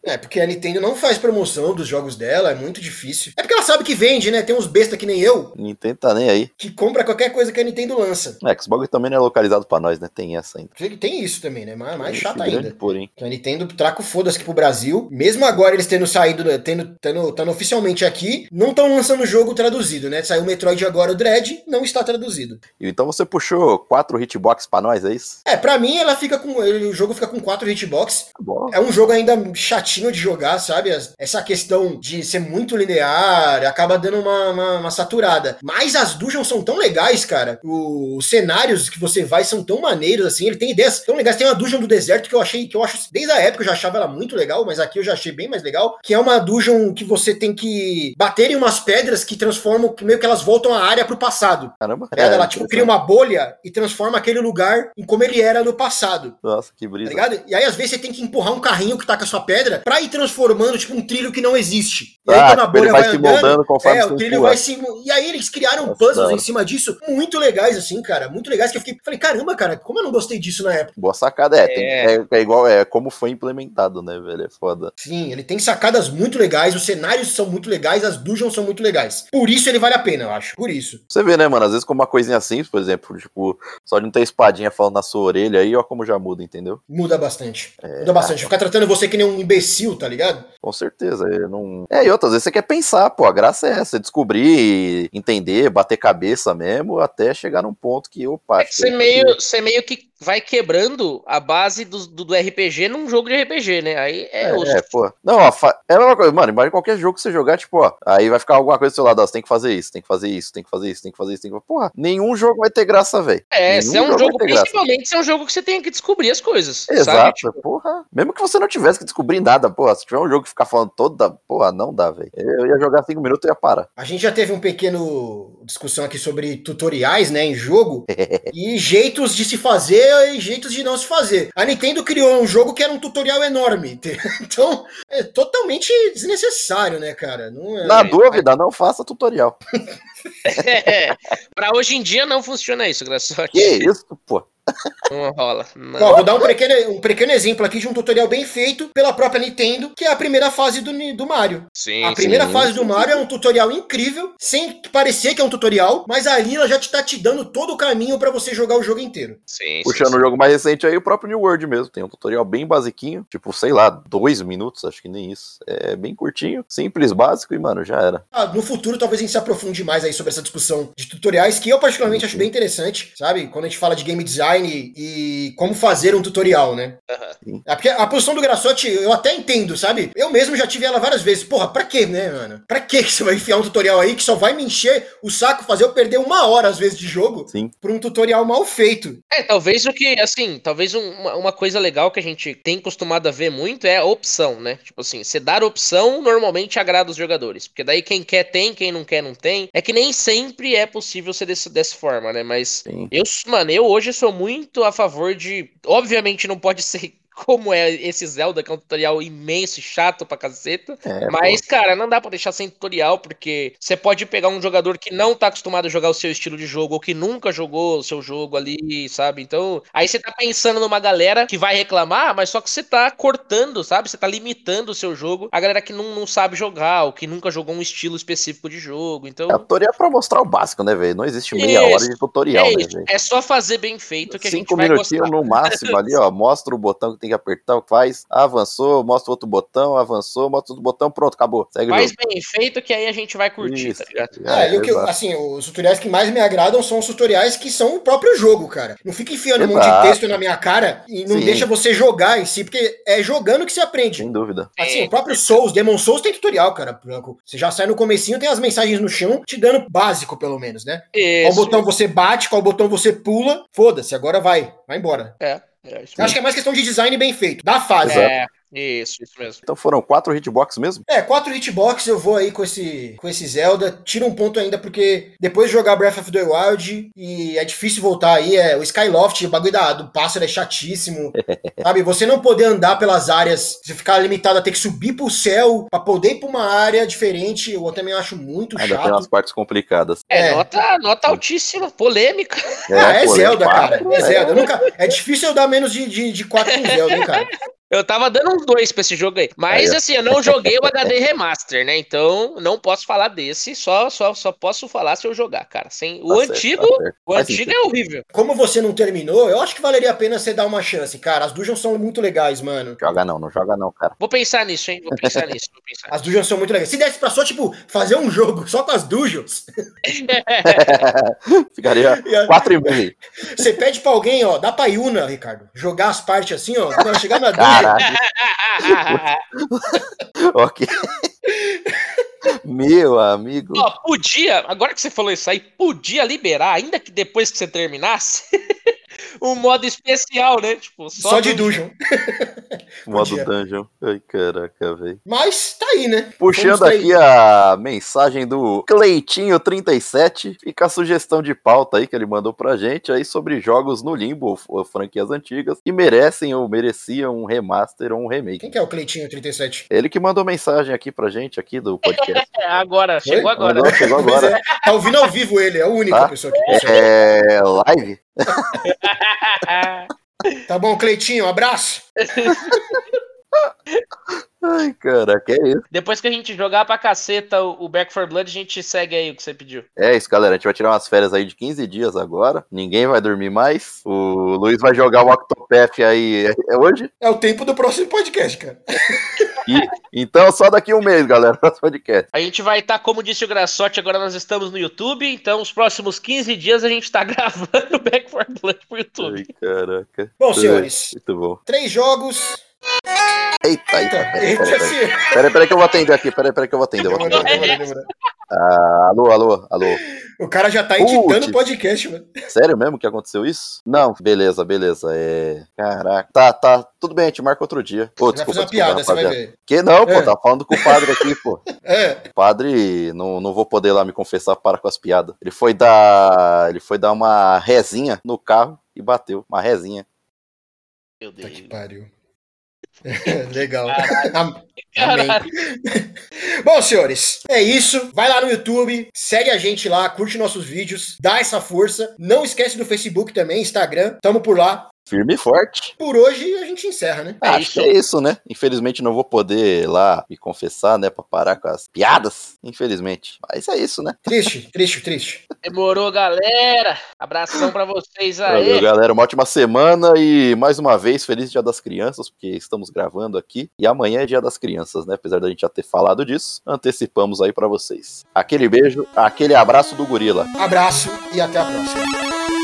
É, porque a Nintendo não faz promoção dos jogos dela, é muito difícil. É porque ela sabe que vende, né? Tem uns besta que nem eu, Nintendo tá nem aí. que compra qualquer coisa que a Nintendo lança. É, que esse bagulho também não é localizado pra nós, né? Tem essa ainda. Tem isso também, né? Mais, mais Esse chato ainda. Porém. Que a Nintendo traca o foda-se aqui pro Brasil. Mesmo agora eles tendo saído, tendo, tendo, tendo oficialmente aqui, não estão lançando o jogo traduzido, né? Saiu o Metroid agora, o Dread, não está traduzido. Então você puxou quatro hitbox pra nós, é isso? É, pra mim ela fica com. O jogo fica com quatro hitbox. Tá. É um jogo ainda chatinho de jogar, sabe? Essa questão de ser muito linear nuclear, acaba dando uma, uma, uma saturada. Mas as dungeons são tão legais, cara. O- os cenários que você vai são tão maneiros, assim. Ele tem ideias tão legais. Tem uma dungeon do deserto que eu achei, que eu acho, desde a época eu já achava ela muito legal, mas aqui eu já achei bem mais legal. Que é uma dungeon que você tem que bater em umas pedras que transformam, que meio que elas voltam a área pro passado. Caramba. Tá? É, ela, tipo, cria uma bolha e transforma aquele lugar em como ele era no passado. Nossa, que Tá brisa. ligado? E aí, às vezes, você tem que empurrar um carrinho que tá com a sua pedra pra ir transformando, tipo, um trilho que não existe. E aí, Ah, quando a tipo, ele bolha vai vai se moldando conforme é, o trilho vai se. E aí, eles criaram Nossa, puzzles da hora. em cima disso muito legais, assim, cara. Muito legais. Que eu fiquei. Falei, caramba, cara, como eu não gostei disso na época? Boa sacada, é, tem- é. é igual, é como foi implementado, né, velho? É foda. Sim, ele tem sacadas muito legais, os cenários são muito legais, as dungeons são muito legais. Por isso ele vale a pena, eu acho. Por isso. Você vê, né, mano? Às vezes com uma coisinha simples, por exemplo, tipo, só de não ter espadinha falando na sua orelha aí, ó, como já muda, entendeu? Muda bastante. Muda bastante. Ficar tratando você que nem um imbecil, tá ligado? Com certeza. eu não... É, e outras vezes você quer pensar, pô, a graça é essa, descobrir, entender, bater cabeça mesmo, até chegar num ponto que, opa, É que você meio, você meio que vai quebrando a base do, do, do RPG num jogo de RPG, né? Aí é, É, osso. é, pô. Não, ó, fa- é a mesma coisa, mano. Imagina qualquer jogo que você jogar, tipo, ó. Aí vai ficar alguma coisa do seu lado, ó. Você tem que fazer isso, tem que fazer isso, tem que fazer isso, tem que fazer isso, tem que Porra, nenhum jogo vai ter graça, velho. É, se é um jogo jogo, principalmente se é um jogo que você tem que descobrir as coisas. Sabe? Exato, Tipo, porra. Mesmo que você não tivesse que descobrir nada, porra. Se tiver um jogo que ficar falando toda. Porra, não dá, velho. Eu ia jogar cinco minutos e ia parar. A gente já teve um pequeno discussão aqui sobre tutoriais, né, em jogo, e jeitos de se fazer e jeitos de não se fazer. A Nintendo criou um jogo que era um tutorial enorme, então é totalmente desnecessário, né, cara? Não é... Na dúvida, não faça tutorial. é, pra hoje em dia não funciona isso, graças a Que isso, pô. Não rola. Não. Ó, vou dar um pequeno, um pequeno exemplo aqui de um tutorial bem feito pela própria Nintendo, que é a primeira fase do, do Mario. Sim, A sim. primeira sim, fase sim, do Mario é um tutorial incrível, sem parecer que é um tutorial, mas ali ela já te tá te dando todo o caminho pra você jogar o jogo inteiro. sim, Puxando sim, o jogo mais recente aí, o próprio New World mesmo. Tem um tutorial bem basiquinho, tipo, sei lá, dois minutos, acho que nem isso. É bem curtinho, simples, básico e, mano, já era. Ah, no futuro, talvez a gente se aprofunde mais aí sobre essa discussão de tutoriais, que eu particularmente acho bem interessante, sabe? Quando a gente fala de game design e como fazer um tutorial, né? É porque a posição do Graçote eu até entendo, sabe? Eu mesmo já tive ela várias vezes. Porra, pra quê, né, mano? Pra quê que você vai enfiar um tutorial aí que só vai me encher o saco, fazer eu perder uma hora, às vezes, de jogo Sim. por um tutorial mal feito? É, talvez o que, assim, talvez um- uma, uma coisa legal que a gente tem costumado a ver muito é a opção, né? Tipo assim, você dar opção normalmente agrada os jogadores. Porque daí quem quer tem, quem não quer não tem. É que nem sempre é possível ser desse, dessa forma, né? Mas Sim. eu, mano, eu hoje sou muito a favor de. Obviamente não pode ser como é esse Zelda, que é um tutorial imenso e chato pra caceta. É, Mas, cara, não dá pra deixar sem tutorial, porque você pode pegar um jogador que não tá acostumado a jogar o seu estilo de jogo, ou que nunca jogou o seu jogo ali, sabe? Então, aí você tá pensando numa galera que vai reclamar, mas só que você tá cortando, sabe? Você tá limitando o seu jogo a galera que não, não sabe jogar, ou que nunca jogou um estilo específico de jogo. Então, É, tutorial é pra mostrar o básico, né, velho? Não existe meia hora Isso. de tutorial, é né, velho? É só fazer bem feito que a gente Cinco vai minutinhos gostar. no máximo ali, ó. Mostra o botão que tem que apertar, o que faz. Avançou, mostra outro botão, avançou, mostra outro botão, pronto, acabou. Segue o Faz jogo. bem feito que aí a gente vai curtir, Isso. tá ligado? Ah, e o que, exato. assim, os tutoriais que mais me agradam são os tutoriais que são o próprio jogo, cara. Não fica enfiando um monte de Exato. texto na minha cara e não Sim. deixa você jogar em si, porque é jogando que se aprende. Sem dúvida. Assim, o próprio Souls, Demon Souls tem tutorial, cara, Branco. Você já sai no comecinho, tem as mensagens no chão, te dando básico, pelo menos, né? Qual Isso. botão você bate, qual botão você pula, foda-se, agora vai, vai embora. É, é acho que é mais questão de design bem feito, da fase. É, isso, isso mesmo. Então foram quatro hitbox mesmo? É, quatro hitbox eu vou aí com esse, com esse Zelda. Tira um ponto ainda, porque depois de jogar Breath of the Wild, e é difícil voltar aí, é o Skyloft, o bagulho da, do pássaro é chatíssimo. sabe, você não poder andar pelas áreas, você ficar limitado a ter que subir pro céu pra poder ir pra uma área diferente, eu também acho muito Ainda tem chato. umas partes complicadas. É, É. Nota, nota altíssima, polêmica. Ah, é Zelda, quatro, cara. É é. Zelda. Nunca, é difícil eu dar menos de, de, de 4 com Zelda, hein, cara. Eu tava dando uns dois pra esse jogo aí. Mas Aí, assim, eu não joguei o HD Remaster, né? Então não posso falar desse. Só, só, só posso falar se eu jogar, cara. Sem... O Tá certo, antigo. tá certo. O Faz antigo sentido. é horrível. Como você não terminou, eu acho que valeria a pena você dar uma chance, cara. As dungeons são muito legais, mano. Joga não, não joga não, cara. Vou pensar nisso, hein? Vou pensar nisso. Vou pensar. As dungeons são muito legais. Se desse pra só, tipo, fazer um jogo só com as dungeons, Ficaria quatro e meio. você pede pra alguém, ó, dá pra Yuna, Ricardo, jogar as partes assim, ó, quando chegar na dungeon, Caralho. ok. Meu amigo. Ó, podia, agora que você falou isso aí, podia liberar, ainda que depois que você terminasse, um modo especial, né? Tipo, só, só de dungeon. modo dungeon. Ai, caraca, velho. Mas tá aí, né? Puxando aqui a mensagem do Cleitinho37, fica a sugestão de pauta aí que ele mandou pra gente aí sobre jogos no limbo, ou franquias antigas, que merecem ou mereciam um remaster ou um remake. Quem que é o Cleitinho37? Ele que mandou mensagem aqui pra gente, aqui do podcast. agora, chegou agora. Mandou, chegou agora. É, tá ouvindo ao vivo ele, é a única tá? pessoa que É, live? tá bom, Cleitinho, abraço. Ai, cara, que é isso. Depois que a gente jogar pra caceta o Back for Blood, a gente segue aí o que você pediu. É isso, galera. A gente vai tirar umas férias aí de 15 dias agora. Ninguém vai dormir mais. O Luiz vai jogar o Octopath aí. É hoje? É o tempo do próximo podcast, cara. E, então, só daqui um mês, galera, próximo podcast. A gente vai estar, tá, como disse o Graçote, agora nós estamos no YouTube. Então, os próximos 15 dias a gente tá gravando Back for Blood pro YouTube. Ai, caraca. Bom, senhores. Muito bom. Três jogos Eita, eita. Eita, peraí, peraí que eu vou atender aqui. Peraí, peraí que eu vou atender. Eu vou atender. Ah, alô, alô, alô. O cara já tá editando o podcast, mano. Sério mesmo que aconteceu isso? Não, beleza, beleza. É. Caraca. Tá, tá. Tudo bem, a gente marca outro dia. Pô, desculpa, desculpa, piada, você vai ver. Que não, pô, é. tá falando com o padre aqui, pô. É. O padre, não, não vou poder lá me confessar para com as piadas. Ele foi dar. Ele foi dar uma rezinha no carro e bateu. Uma rezinha. Meu Deus. Tá que pariu. Legal. Bom, senhores, é isso. Vai lá no YouTube, segue a gente lá, curte nossos vídeos, dá essa força. Não esquece do Facebook também, Instagram. Tamo por lá. Firme e forte. Por hoje a gente encerra, né? É Acho que é isso, né? Infelizmente não vou poder lá me confessar, né? Pra parar com as piadas. Infelizmente. Mas é isso, né? Triste, triste, triste. Demorou, galera. Abração pra vocês aí. Valeu, galera. Uma ótima semana e mais uma vez, feliz Dia das Crianças, porque estamos gravando aqui. E amanhã é Dia das Crianças, né? Apesar da gente já ter falado disso, antecipamos aí para vocês. Aquele beijo, aquele abraço do gorila. Abraço e até a próxima.